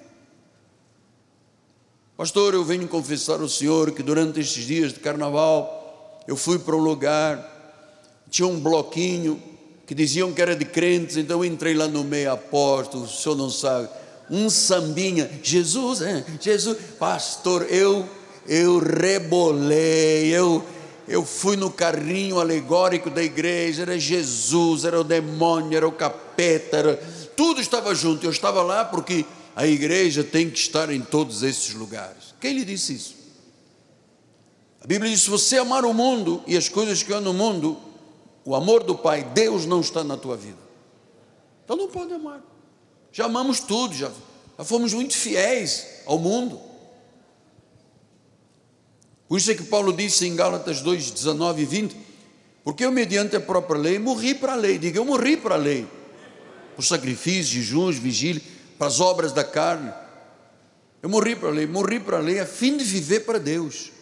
Speaker 1: Pastor, eu venho confessar ao Senhor que durante estes dias de carnaval eu fui para um lugar, tinha um bloquinho que diziam que era de crentes, então eu entrei lá no meio apóstolo, o senhor não sabe, um sambinha, Jesus, Jesus, pastor, eu, eu rebolei, eu eu fui no carrinho alegórico da igreja, era Jesus, era o demônio, era o capeta, era, tudo estava junto. Eu estava lá porque a igreja tem que estar em todos esses lugares. Quem lhe disse isso? A Bíblia diz: se você amar o mundo e as coisas que há no mundo, o amor do Pai, Deus não está na tua vida. Então não pode amar. Já amamos tudo, já, já fomos muito fiéis ao mundo. Por isso é que Paulo disse em Gálatas 2, 19 e 20: Porque eu, mediante a própria lei, morri para a lei. Diga, eu morri para a lei. Por sacrifícios, jejuns, vigília, para as obras da carne. Eu morri para a lei, morri para a lei a fim de viver para Deus.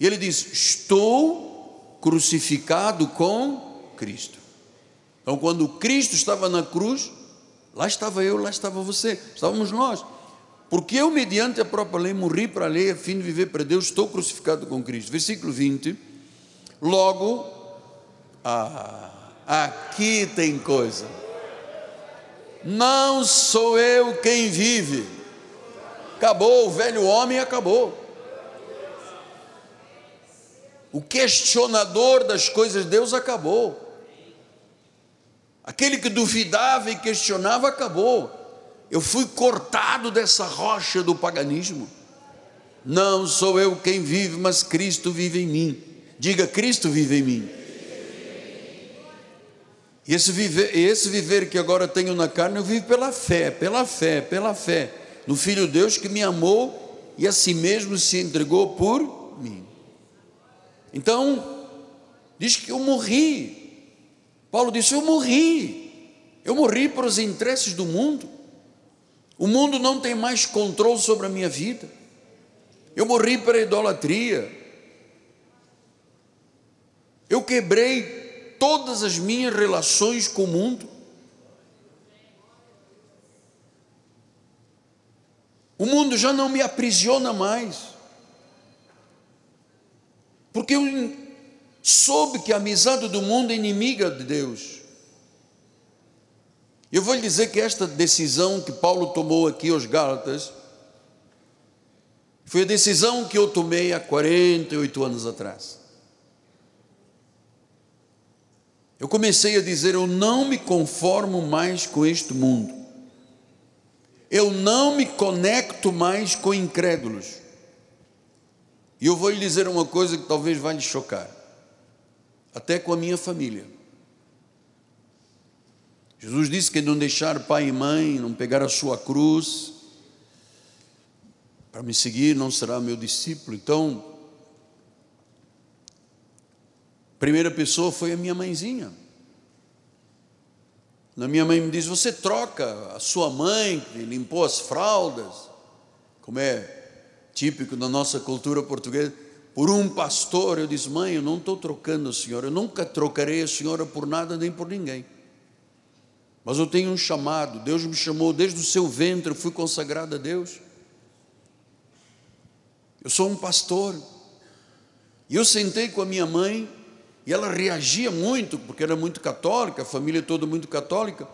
Speaker 1: E ele diz: Estou crucificado com Cristo. Então, quando Cristo estava na cruz, lá estava eu, lá estava você, estávamos nós. Porque eu, mediante a própria lei, morri para a lei a fim de viver para Deus, estou crucificado com Cristo. Versículo 20. Logo, ah, aqui tem coisa. Não sou eu quem vive. Acabou, o velho homem acabou. O questionador das coisas de Deus acabou. Aquele que duvidava e questionava acabou. Eu fui cortado dessa rocha do paganismo. Não sou eu quem vive, mas Cristo vive em mim. Diga: Cristo vive em mim. E esse viver, esse viver que agora tenho na carne, eu vivo pela fé, pela fé, pela fé no Filho de Deus que me amou e a si mesmo se entregou por mim. Então, diz que eu morri. Paulo disse: Eu morri. Eu morri para os interesses do mundo. O mundo não tem mais controle sobre a minha vida. Eu morri para a idolatria. Eu quebrei todas as minhas relações com o mundo. O mundo já não me aprisiona mais. Porque eu soube que a amizade do mundo é inimiga de Deus. Eu vou lhe dizer que esta decisão que Paulo tomou aqui aos Gálatas foi a decisão que eu tomei há 48 anos atrás. Eu comecei a dizer: eu não me conformo mais com este mundo. Eu não me conecto mais com incrédulos. E eu vou lhe dizer uma coisa que talvez vá lhe chocar, até com a minha família. Jesus disse que não deixar pai e mãe, não pegar a sua cruz, para me seguir não será meu discípulo. Então, a primeira pessoa foi a minha mãezinha. A minha mãe me diz: Você troca a sua mãe, que limpou as fraldas, como é típico da nossa cultura portuguesa, por um pastor. Eu disse: Mãe, eu não estou trocando a senhora, eu nunca trocarei a senhora por nada nem por ninguém. Mas eu tenho um chamado, Deus me chamou desde o seu ventre, eu fui consagrado a Deus. Eu sou um pastor. E eu sentei com a minha mãe, e ela reagia muito, porque era muito católica, a família toda muito católica.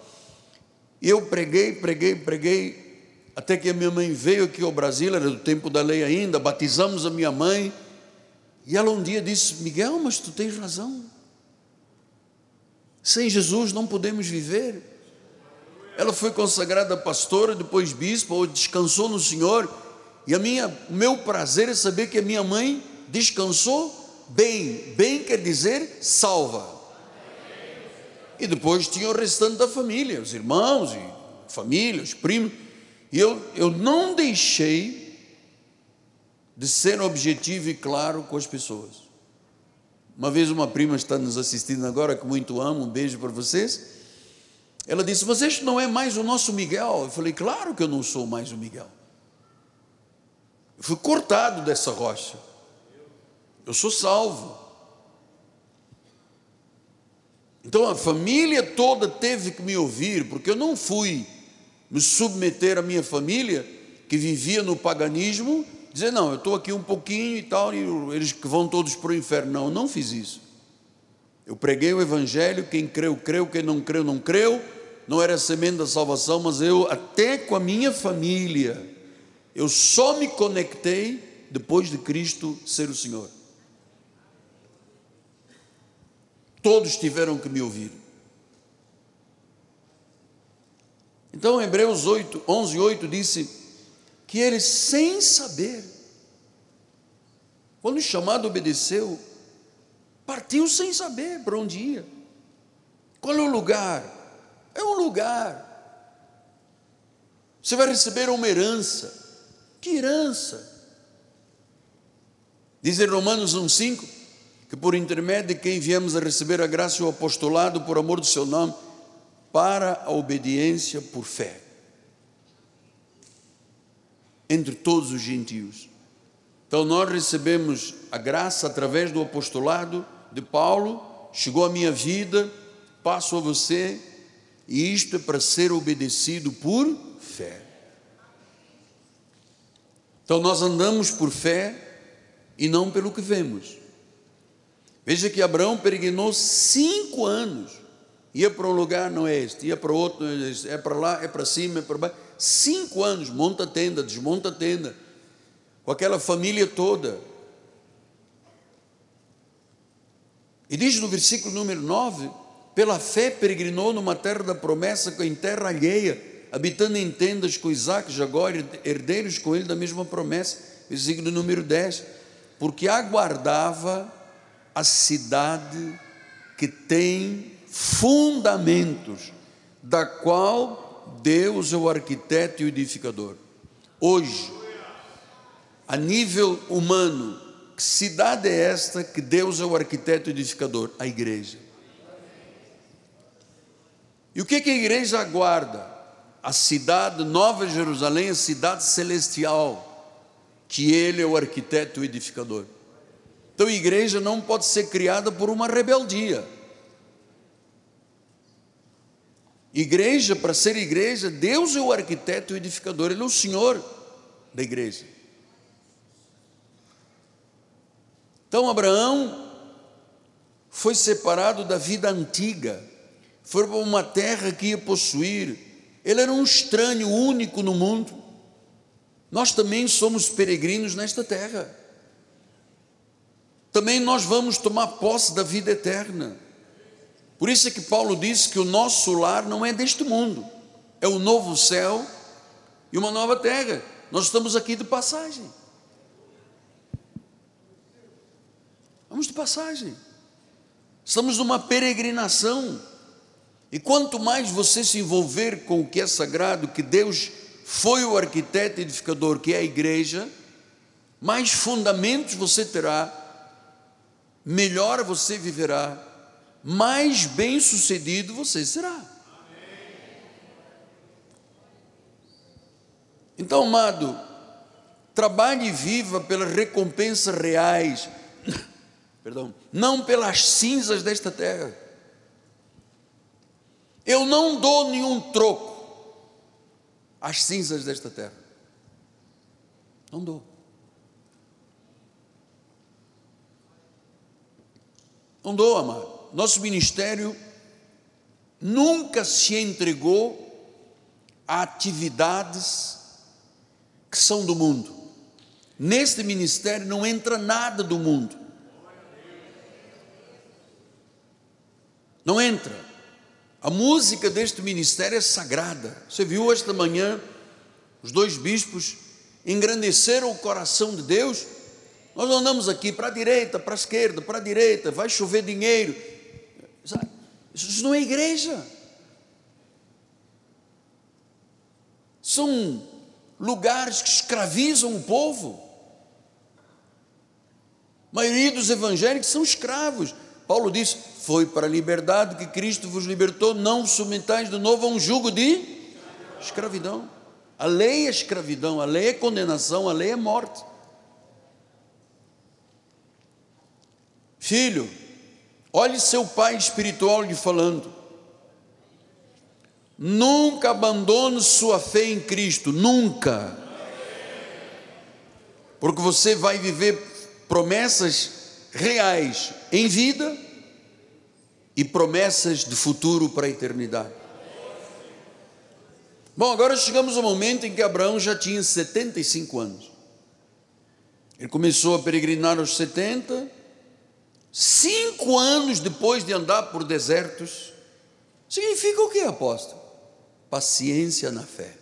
Speaker 1: E eu preguei, preguei, preguei, até que a minha mãe veio aqui ao Brasil, era do tempo da lei ainda, batizamos a minha mãe. E ela um dia disse: Miguel, mas tu tens razão. Sem Jesus não podemos viver. Ela foi consagrada pastora, depois bispa, descansou no Senhor. E a minha, o meu prazer é saber que a minha mãe descansou bem. Bem quer dizer salva. E depois tinha o restante da família, os irmãos e família, os primos. E eu, eu não deixei de ser objetivo e claro com as pessoas. Uma vez uma prima está nos assistindo agora, que muito amo, um beijo para vocês. Ela disse: Mas este não é mais o nosso Miguel. Eu falei: Claro que eu não sou mais o Miguel. Eu fui cortado dessa rocha. Eu sou salvo. Então a família toda teve que me ouvir, porque eu não fui me submeter à minha família, que vivia no paganismo, dizer, não, eu estou aqui um pouquinho e tal, e eles que vão todos para o inferno. Não, eu não fiz isso. Eu preguei o Evangelho, quem creu, creu, quem não creu, não creu não era semente da salvação, mas eu, até com a minha família, eu só me conectei depois de Cristo ser o Senhor. Todos tiveram que me ouvir. Então, Hebreus 8, 11, 8 disse que ele, sem saber, quando chamado obedeceu, partiu sem saber para onde ia. Qual é o lugar? Lugar. Você vai receber uma herança. Que herança? Diz em Romanos 1,5 que por intermédio de quem viemos a receber a graça e o apostolado por amor do seu nome, para a obediência por fé. Entre todos os gentios. Então nós recebemos a graça através do apostolado de Paulo, chegou à minha vida, passo a você, e isto é para ser obedecido por fé. Então nós andamos por fé e não pelo que vemos. Veja que Abraão peregrinou cinco anos. Ia para um lugar, não é este, ia para outro, não é este, é para lá, é para cima, é para baixo. Cinco anos, monta tenda, desmonta tenda, com aquela família toda. E diz no versículo número 9: pela fé peregrinou numa terra da promessa, em terra alheia, habitando em tendas com Isaac, Jagó, herdeiros com ele da mesma promessa. Versículo número 10: porque aguardava a cidade que tem fundamentos, da qual Deus é o arquiteto e o edificador. Hoje, a nível humano, que cidade é esta que Deus é o arquiteto e edificador? A igreja. E o que, que a igreja aguarda? A cidade Nova Jerusalém, a cidade celestial, que Ele é o arquiteto e edificador. Então a igreja não pode ser criada por uma rebeldia. Igreja, para ser igreja, Deus é o arquiteto e o edificador, Ele é o Senhor da igreja. Então Abraão foi separado da vida antiga, foi para uma terra que ia possuir. Ele era um estranho único no mundo. Nós também somos peregrinos nesta terra. Também nós vamos tomar posse da vida eterna. Por isso é que Paulo disse que o nosso lar não é deste mundo, é o novo céu e uma nova terra. Nós estamos aqui de passagem. Vamos de passagem. Estamos numa peregrinação. E quanto mais você se envolver com o que é sagrado, que Deus foi o arquiteto edificador, que é a igreja, mais fundamentos você terá, melhor você viverá, mais bem sucedido você será. Então, amado, trabalhe e viva pelas recompensas reais *coughs* perdão, não pelas cinzas desta terra. Eu não dou nenhum troco às cinzas desta terra. Não dou. Não dou, amado. Nosso ministério nunca se entregou a atividades que são do mundo. Neste ministério não entra nada do mundo. Não entra. A música deste ministério é sagrada. Você viu hoje manhã os dois bispos engrandeceram o coração de Deus. Nós andamos aqui para a direita, para a esquerda, para a direita, vai chover dinheiro. Isso não é igreja. São lugares que escravizam o povo. A maioria dos evangélicos são escravos. Paulo diz: Foi para a liberdade que Cristo vos libertou, não submetais de novo a um jugo de escravidão. A lei é escravidão, a lei é condenação, a lei é morte. Filho, olhe seu pai espiritual lhe falando. Nunca abandone sua fé em Cristo, nunca. Porque você vai viver promessas reais em vida e promessas de futuro para a eternidade. Bom, agora chegamos ao momento em que Abraão já tinha 75 anos. Ele começou a peregrinar aos 70, cinco anos depois de andar por desertos. Significa o que, apóstolo? Paciência na fé.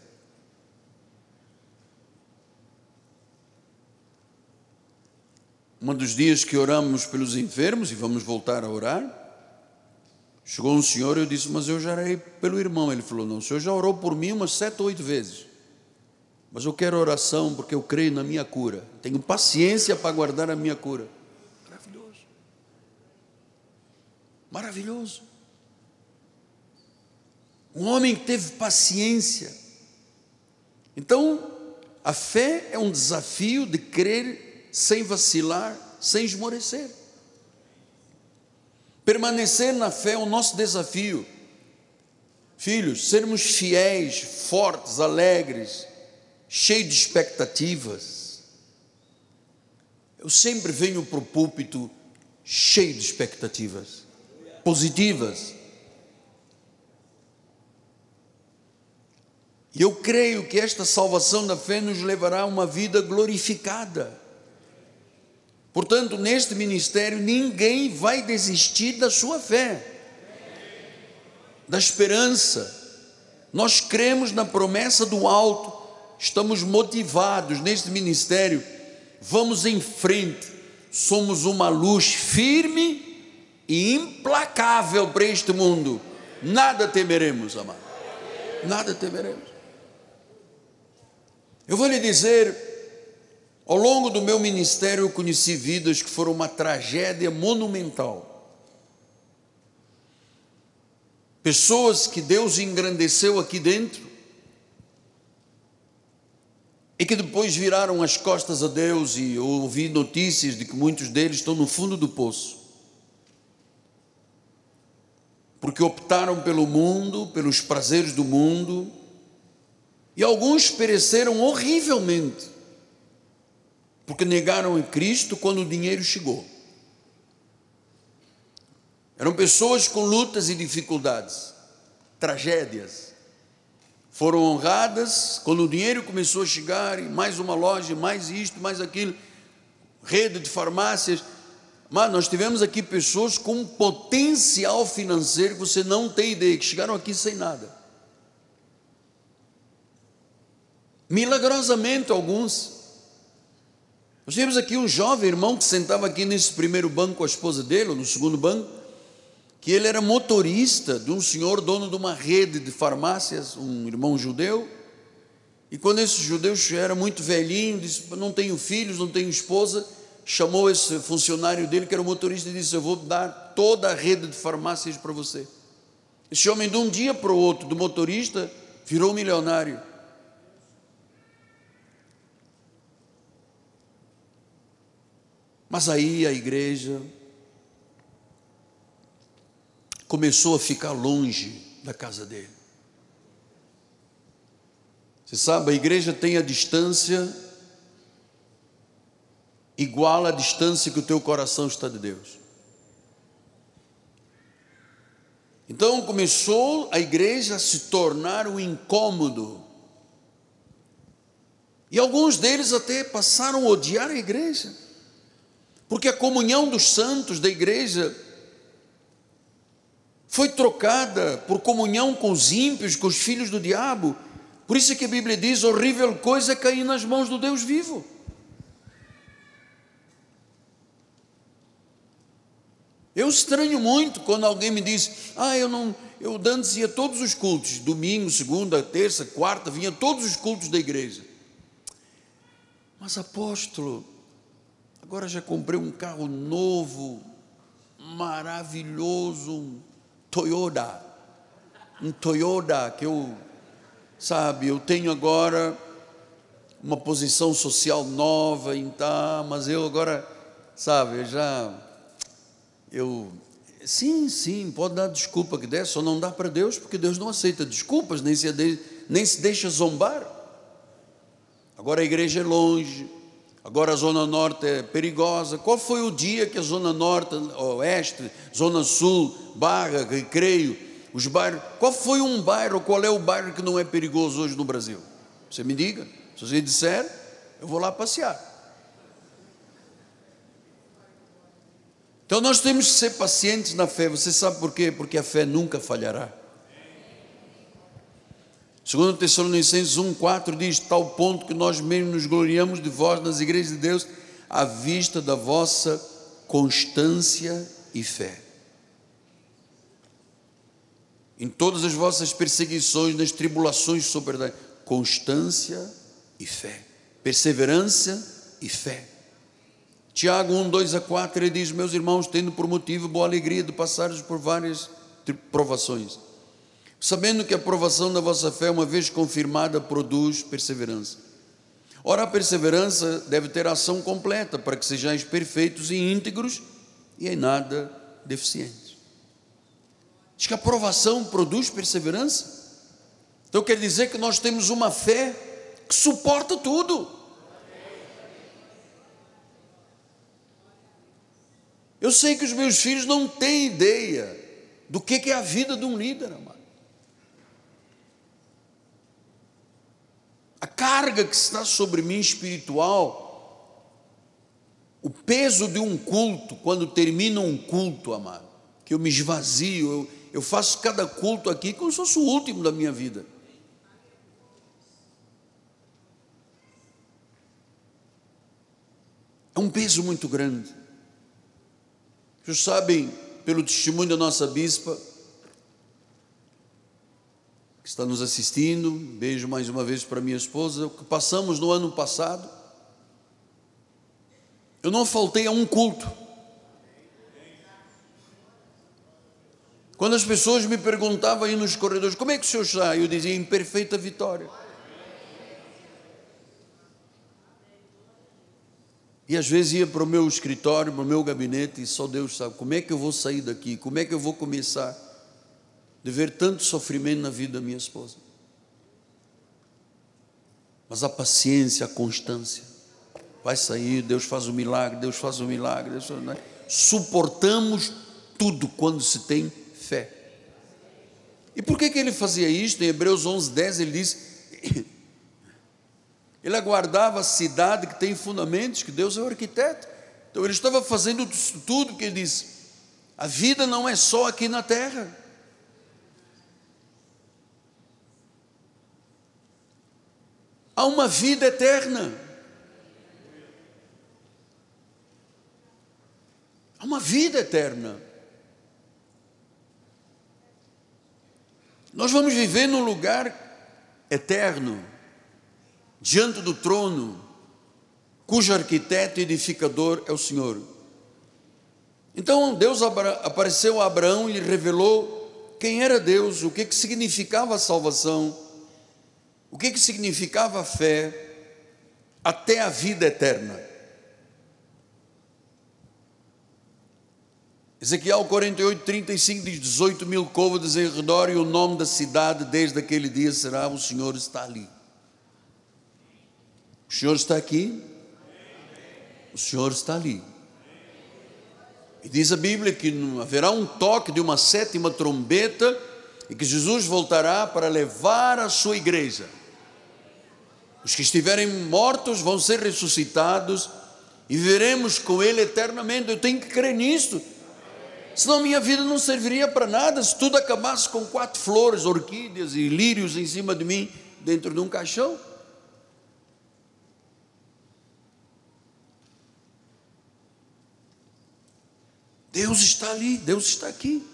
Speaker 1: Um dos dias que oramos pelos enfermos, e vamos voltar a orar, chegou um senhor e eu disse, mas eu já orei pelo irmão. Ele falou, não, o senhor já orou por mim umas sete ou oito vezes. Mas eu quero oração porque eu creio na minha cura. Tenho paciência para guardar a minha cura. Maravilhoso. Maravilhoso. Um homem que teve paciência. Então, a fé é um desafio de crer sem vacilar, sem esmorecer. Permanecer na fé é o nosso desafio. Filhos, sermos fiéis, fortes, alegres, cheios de expectativas. Eu sempre venho para o púlpito cheio de expectativas positivas. E eu creio que esta salvação da fé nos levará a uma vida glorificada. Portanto, neste ministério, ninguém vai desistir da sua fé da esperança. Nós cremos na promessa do alto, estamos motivados neste ministério, vamos em frente, somos uma luz firme e implacável para este mundo. Nada temeremos, amado. Nada temeremos. Eu vou lhe dizer, ao longo do meu ministério eu conheci vidas que foram uma tragédia monumental. pessoas que Deus engrandeceu aqui dentro e que depois viraram as costas a Deus e eu ouvi notícias de que muitos deles estão no fundo do poço. Porque optaram pelo mundo, pelos prazeres do mundo, e alguns pereceram horrivelmente, porque negaram em Cristo quando o dinheiro chegou. Eram pessoas com lutas e dificuldades, tragédias. Foram honradas quando o dinheiro começou a chegar, e mais uma loja, mais isto, mais aquilo, rede de farmácias. Mas nós tivemos aqui pessoas com potencial financeiro que você não tem ideia, que chegaram aqui sem nada. Milagrosamente, alguns. Nós temos aqui um jovem irmão que sentava aqui nesse primeiro banco com a esposa dele, ou no segundo banco que ele era motorista de um senhor dono de uma rede de farmácias, um irmão judeu. E quando esse judeu era muito velhinho, disse: Não tenho filhos, não tenho esposa, chamou esse funcionário dele, que era o motorista, e disse: Eu vou dar toda a rede de farmácias para você. Esse homem, de um dia para o outro, do motorista, virou milionário. Mas aí a igreja começou a ficar longe da casa dele. Você sabe, a igreja tem a distância igual à distância que o teu coração está de Deus. Então começou a igreja a se tornar um incômodo. E alguns deles até passaram a odiar a igreja, porque a comunhão dos santos da igreja foi trocada por comunhão com os ímpios, com os filhos do diabo. Por isso é que a Bíblia diz: horrível coisa é cair nas mãos do Deus vivo. Eu estranho muito quando alguém me diz: Ah, eu não, eu antes ia todos os cultos, domingo, segunda, terça, quarta, vinha todos os cultos da igreja. Mas apóstolo, agora já comprei um carro novo, maravilhoso, Toyota, um Toyota que eu, sabe, eu tenho agora uma posição social nova, então, mas eu agora, sabe, eu já, eu, sim, sim, pode dar desculpa que der, só não dá para Deus, porque Deus não aceita desculpas, nem se, nem se deixa zombar. Agora a igreja é longe, Agora a Zona Norte é perigosa. Qual foi o dia que a Zona Norte, Oeste, Zona Sul, Barra, Recreio, os bairros. Qual foi um bairro, qual é o bairro que não é perigoso hoje no Brasil? Você me diga. Se você disser, eu vou lá passear. Então nós temos que ser pacientes na fé. Você sabe por quê? Porque a fé nunca falhará. Segundo Tessalonicenses 1,4 diz, tal ponto que nós mesmos nos gloriamos de vós nas igrejas de Deus, à vista da vossa constância e fé. Em todas as vossas perseguições, nas tribulações sobre constância e fé, perseverança e fé. Tiago 1, 2 a 4, ele diz: Meus irmãos, tendo por motivo boa alegria de passares por várias provações sabendo que a aprovação da vossa fé, uma vez confirmada, produz perseverança. Ora, a perseverança deve ter ação completa, para que sejais perfeitos e íntegros e em nada deficientes. Diz que a aprovação produz perseverança. Então quer dizer que nós temos uma fé que suporta tudo. Eu sei que os meus filhos não têm ideia do que é a vida de um líder, amado. A carga que está sobre mim espiritual, o peso de um culto, quando termina um culto, amado, que eu me esvazio, eu, eu faço cada culto aqui como se fosse o último da minha vida. É um peso muito grande. Vocês sabem, pelo testemunho da nossa bispa, que está nos assistindo, beijo mais uma vez para minha esposa, o que passamos no ano passado. Eu não faltei a um culto. Quando as pessoas me perguntavam aí nos corredores, como é que o senhor está? Eu dizia, em perfeita vitória. E às vezes ia para o meu escritório, para o meu gabinete, e só Deus sabe como é que eu vou sair daqui, como é que eu vou começar de ver tanto sofrimento na vida da minha esposa. Mas a paciência, a constância, vai sair, Deus faz o um milagre, Deus faz o um milagre. Deus faz, né? Suportamos tudo quando se tem fé. E por que, que ele fazia isto? Em Hebreus 11, 10 ele diz: *laughs* ele aguardava a cidade que tem fundamentos, que Deus é o arquiteto. Então ele estava fazendo tudo que ele diz: a vida não é só aqui na terra. Há uma vida eterna. Há uma vida eterna. Nós vamos viver num lugar eterno, diante do trono, cujo arquiteto e edificador é o Senhor. Então Deus apareceu a Abraão e revelou quem era Deus, o que, que significava a salvação o que, que significava a fé até a vida eterna? Ezequiel 48, 35 diz: 18 mil côvados em redor, e o nome da cidade desde aquele dia será: O Senhor está ali. O Senhor está aqui? O Senhor está ali. E diz a Bíblia que haverá um toque de uma sétima trombeta e que Jesus voltará para levar a sua igreja os que estiverem mortos vão ser ressuscitados e viveremos com Ele eternamente. Eu tenho que crer nisto. Senão minha vida não serviria para nada se tudo acabasse com quatro flores, orquídeas e lírios em cima de mim, dentro de um caixão. Deus está ali, Deus está aqui.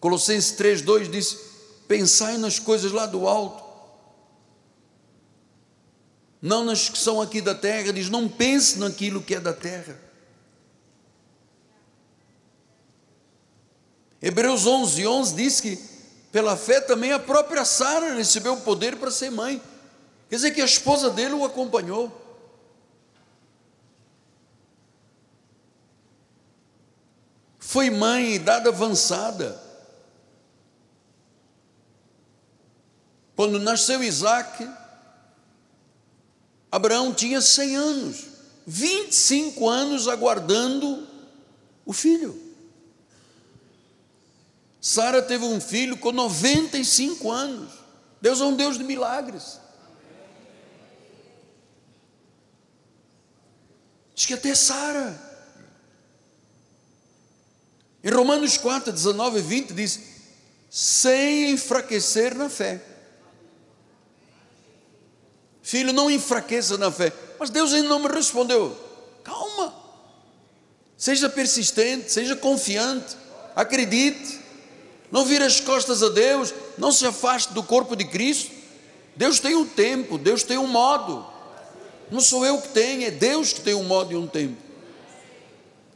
Speaker 1: Colossenses 3,2 diz: Pensai nas coisas lá do alto não nas que são aqui da terra, diz: não pense naquilo que é da terra. Hebreus 11, 11 diz que pela fé também a própria Sara recebeu o poder para ser mãe. Quer dizer que a esposa dele o acompanhou. Foi mãe em idade avançada. Quando nasceu Isaac, Abraão tinha 100 anos, 25 anos aguardando o filho. Sara teve um filho com 95 anos. Deus é um Deus de milagres. Diz que até Sara. Em Romanos 4, 19 e 20 diz: sem enfraquecer na fé. Filho, não enfraqueça na fé. Mas Deus ainda não me respondeu. Calma. Seja persistente, seja confiante. Acredite. Não vire as costas a Deus. Não se afaste do corpo de Cristo. Deus tem um tempo, Deus tem um modo. Não sou eu que tenho, é Deus que tem um modo e um tempo.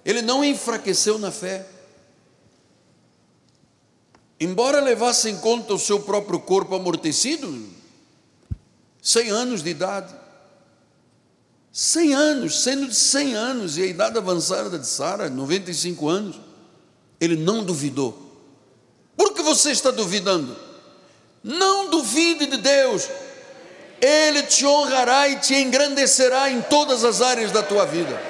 Speaker 1: Ele não enfraqueceu na fé. Embora levasse em conta o seu próprio corpo amortecido, 100 anos de idade. 100 anos, sendo de 100 anos, e a idade avançada de Sara, 95 anos, ele não duvidou. Por que você está duvidando? Não duvide de Deus, Ele te honrará e te engrandecerá em todas as áreas da tua vida.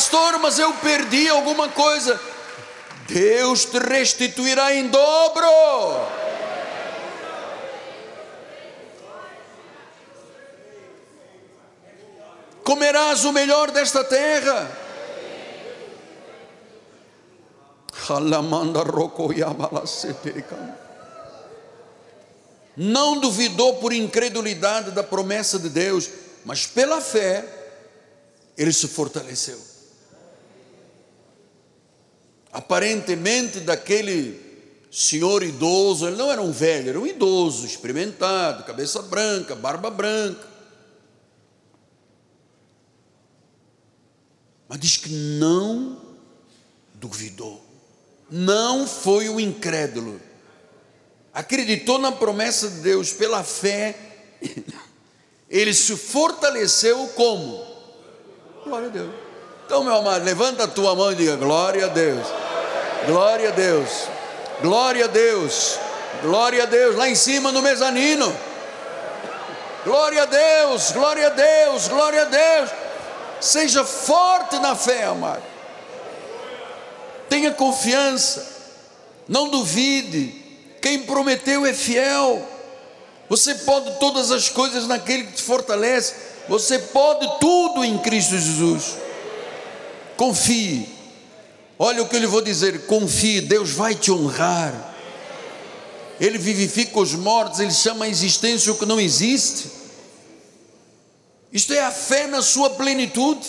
Speaker 1: Pastor, mas eu perdi alguma coisa. Deus te restituirá em dobro. Comerás o melhor desta terra. Não duvidou por incredulidade da promessa de Deus, mas pela fé ele se fortaleceu aparentemente daquele senhor idoso, ele não era um velho, era um idoso, experimentado, cabeça branca, barba branca. Mas diz que não duvidou, não foi o incrédulo, acreditou na promessa de Deus pela fé, *laughs* ele se fortaleceu como? Glória a Deus. Então, meu amado, levanta a tua mão e diga: Glória a Deus, glória a Deus, glória a Deus, glória a Deus, lá em cima no mezanino. Glória a Deus, glória a Deus, glória a Deus. Seja forte na fé, amado. Tenha confiança, não duvide. Quem prometeu é fiel. Você pode todas as coisas naquele que te fortalece. Você pode tudo em Cristo Jesus. Confie. Olha o que eu lhe vou dizer: confie, Deus vai te honrar. Ele vivifica os mortos, ele chama a existência o que não existe. Isto é a fé na sua plenitude.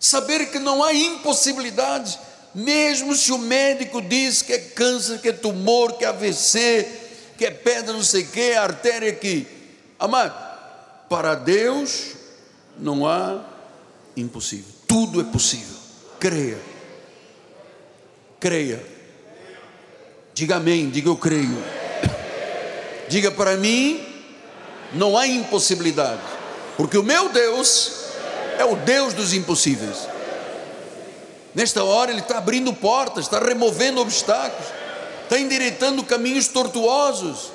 Speaker 1: Saber que não há impossibilidades, mesmo se o médico diz que é câncer, que é tumor, que é AVC, que é pedra, não sei o que, artéria aqui. Amado, para Deus não há impossível. Tudo é possível. Creia. Creia. Diga amém, diga eu creio. Diga para mim, não há impossibilidade, porque o meu Deus é o Deus dos impossíveis. Nesta hora Ele está abrindo portas, está removendo obstáculos, está endireitando caminhos tortuosos,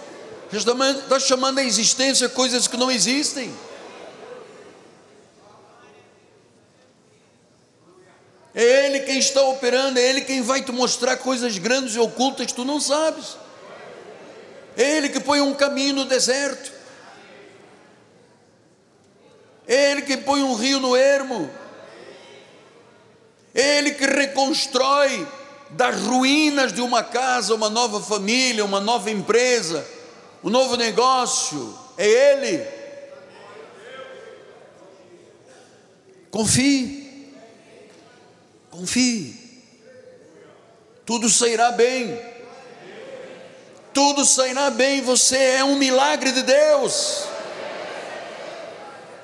Speaker 1: está chamando a existência coisas que não existem. É Ele quem está operando, é Ele quem vai te mostrar coisas grandes e ocultas que tu não sabes. É Ele que põe um caminho no deserto. É Ele que põe um rio no ermo. É Ele que reconstrói das ruínas de uma casa uma nova família, uma nova empresa, um novo negócio. É Ele. Confie. Confie. Tudo sairá bem. Tudo sairá bem. Você é um milagre de Deus.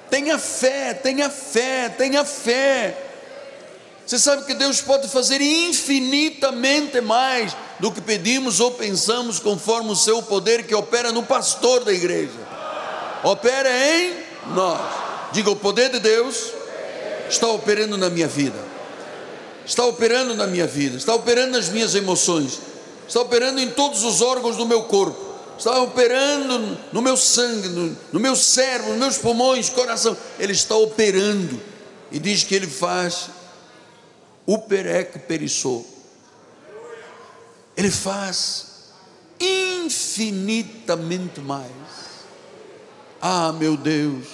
Speaker 1: Tenha fé, tenha fé, tenha fé. Você sabe que Deus pode fazer infinitamente mais do que pedimos ou pensamos, conforme o seu poder que opera no pastor da igreja. Opera em nós. Diga: o poder de Deus está operando na minha vida está operando na minha vida, está operando nas minhas emoções, está operando em todos os órgãos do meu corpo, está operando no meu sangue, no, no meu cérebro, nos meus pulmões, coração. Ele está operando e diz que ele faz o perec perissou. Ele faz infinitamente mais. Ah, meu Deus,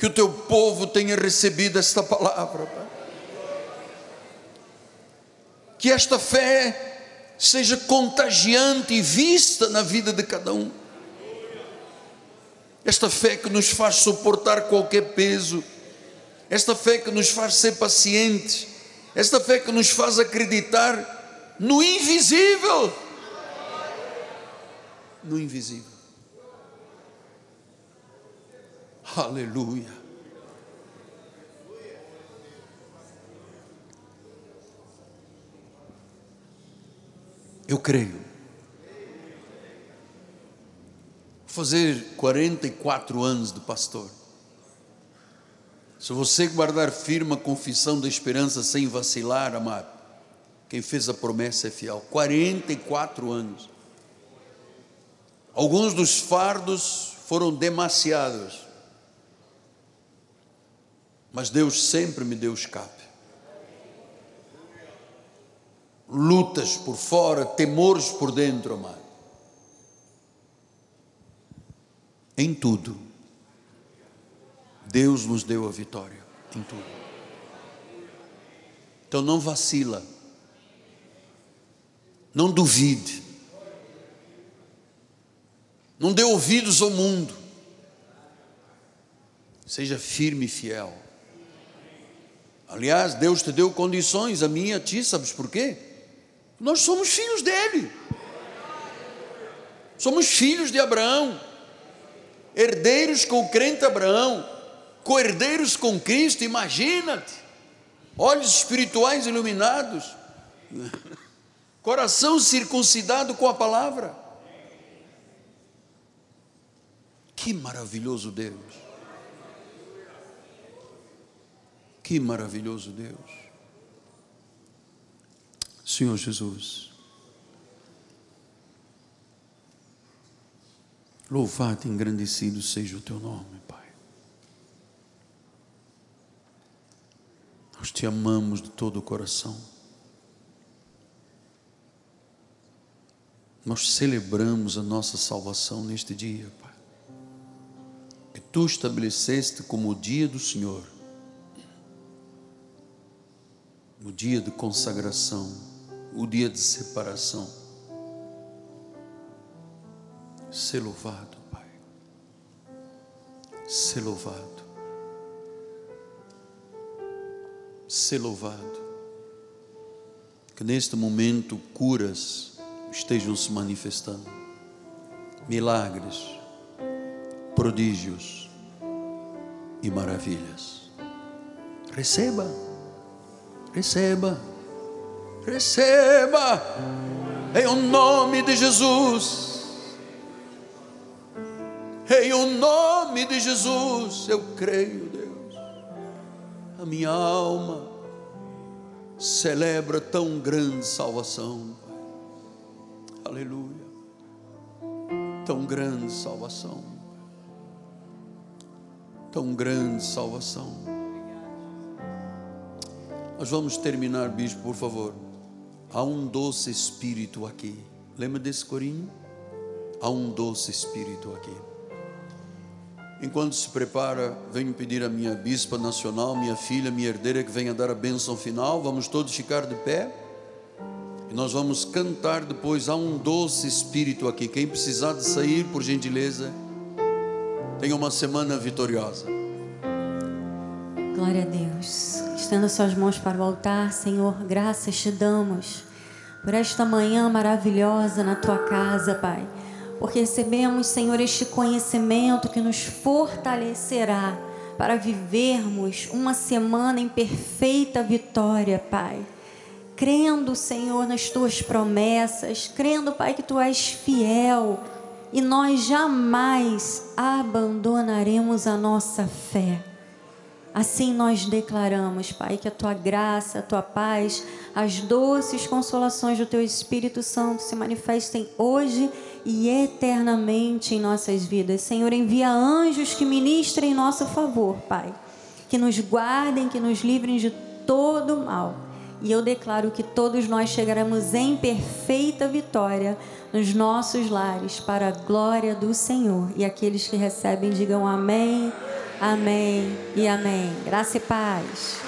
Speaker 1: que o teu povo tenha recebido esta palavra. Pai. Que esta fé seja contagiante e vista na vida de cada um. Esta fé que nos faz suportar qualquer peso, esta fé que nos faz ser pacientes, esta fé que nos faz acreditar no invisível. No invisível. Aleluia. Eu creio. Fazer 44 anos do pastor. Se você guardar firme a confissão da esperança sem vacilar, amado, quem fez a promessa é fiel. 44 anos. Alguns dos fardos foram demasiados mas Deus sempre me deu escape. Lutas por fora, temores por dentro, amado. Em tudo, Deus nos deu a vitória, em tudo. Então não vacila, não duvide, não dê ouvidos ao mundo. Seja firme e fiel. Aliás, Deus te deu condições, a e a ti, sabes por quê? Nós somos filhos dele. Somos filhos de Abraão, herdeiros com o crente Abraão, co-herdeiros com Cristo, imagina-te. Olhos espirituais iluminados, *laughs* coração circuncidado com a palavra. Que maravilhoso Deus. Que maravilhoso Deus. Senhor Jesus. Louvado e engrandecido seja o teu nome, Pai. Nós te amamos de todo o coração. Nós celebramos a nossa salvação neste dia, Pai tu estabeleceste como o dia do Senhor, o dia de consagração, o dia de separação. Ser louvado, Pai. Ser louvado. Ser louvado. Que neste momento curas estejam se manifestando, milagres prodígios e maravilhas. Receba, receba, receba, em o nome de Jesus. Em o nome de Jesus, eu creio, Deus. A minha alma celebra tão grande salvação. Aleluia. Tão grande salvação tão grande salvação. Nós vamos terminar, bispo, por favor. Há um doce espírito aqui. Lembra desse corinho? Há um doce espírito aqui. Enquanto se prepara, venho pedir a minha bispa nacional, minha filha, minha herdeira, que venha dar a bênção final. Vamos todos ficar de pé. E nós vamos cantar depois. Há um doce espírito aqui. Quem precisar de sair, por gentileza, Tenha uma semana vitoriosa.
Speaker 2: Glória a Deus. Estenda suas mãos para o altar, Senhor. Graças te damos por esta manhã maravilhosa na tua casa, Pai. Porque recebemos, Senhor, este conhecimento que nos fortalecerá para vivermos uma semana em perfeita vitória, Pai. Crendo, Senhor, nas tuas promessas, crendo, Pai, que tu és fiel e nós jamais abandonaremos a nossa fé. Assim nós declaramos, Pai, que a tua graça, a tua paz, as doces consolações do teu Espírito Santo se manifestem hoje e eternamente em nossas vidas. Senhor, envia anjos que ministrem em nosso favor, Pai, que nos guardem, que nos livrem de todo mal. E eu declaro que todos nós chegaremos em perfeita vitória nos nossos lares para a glória do Senhor. E aqueles que recebem digam amém, amém e amém. Graça e paz.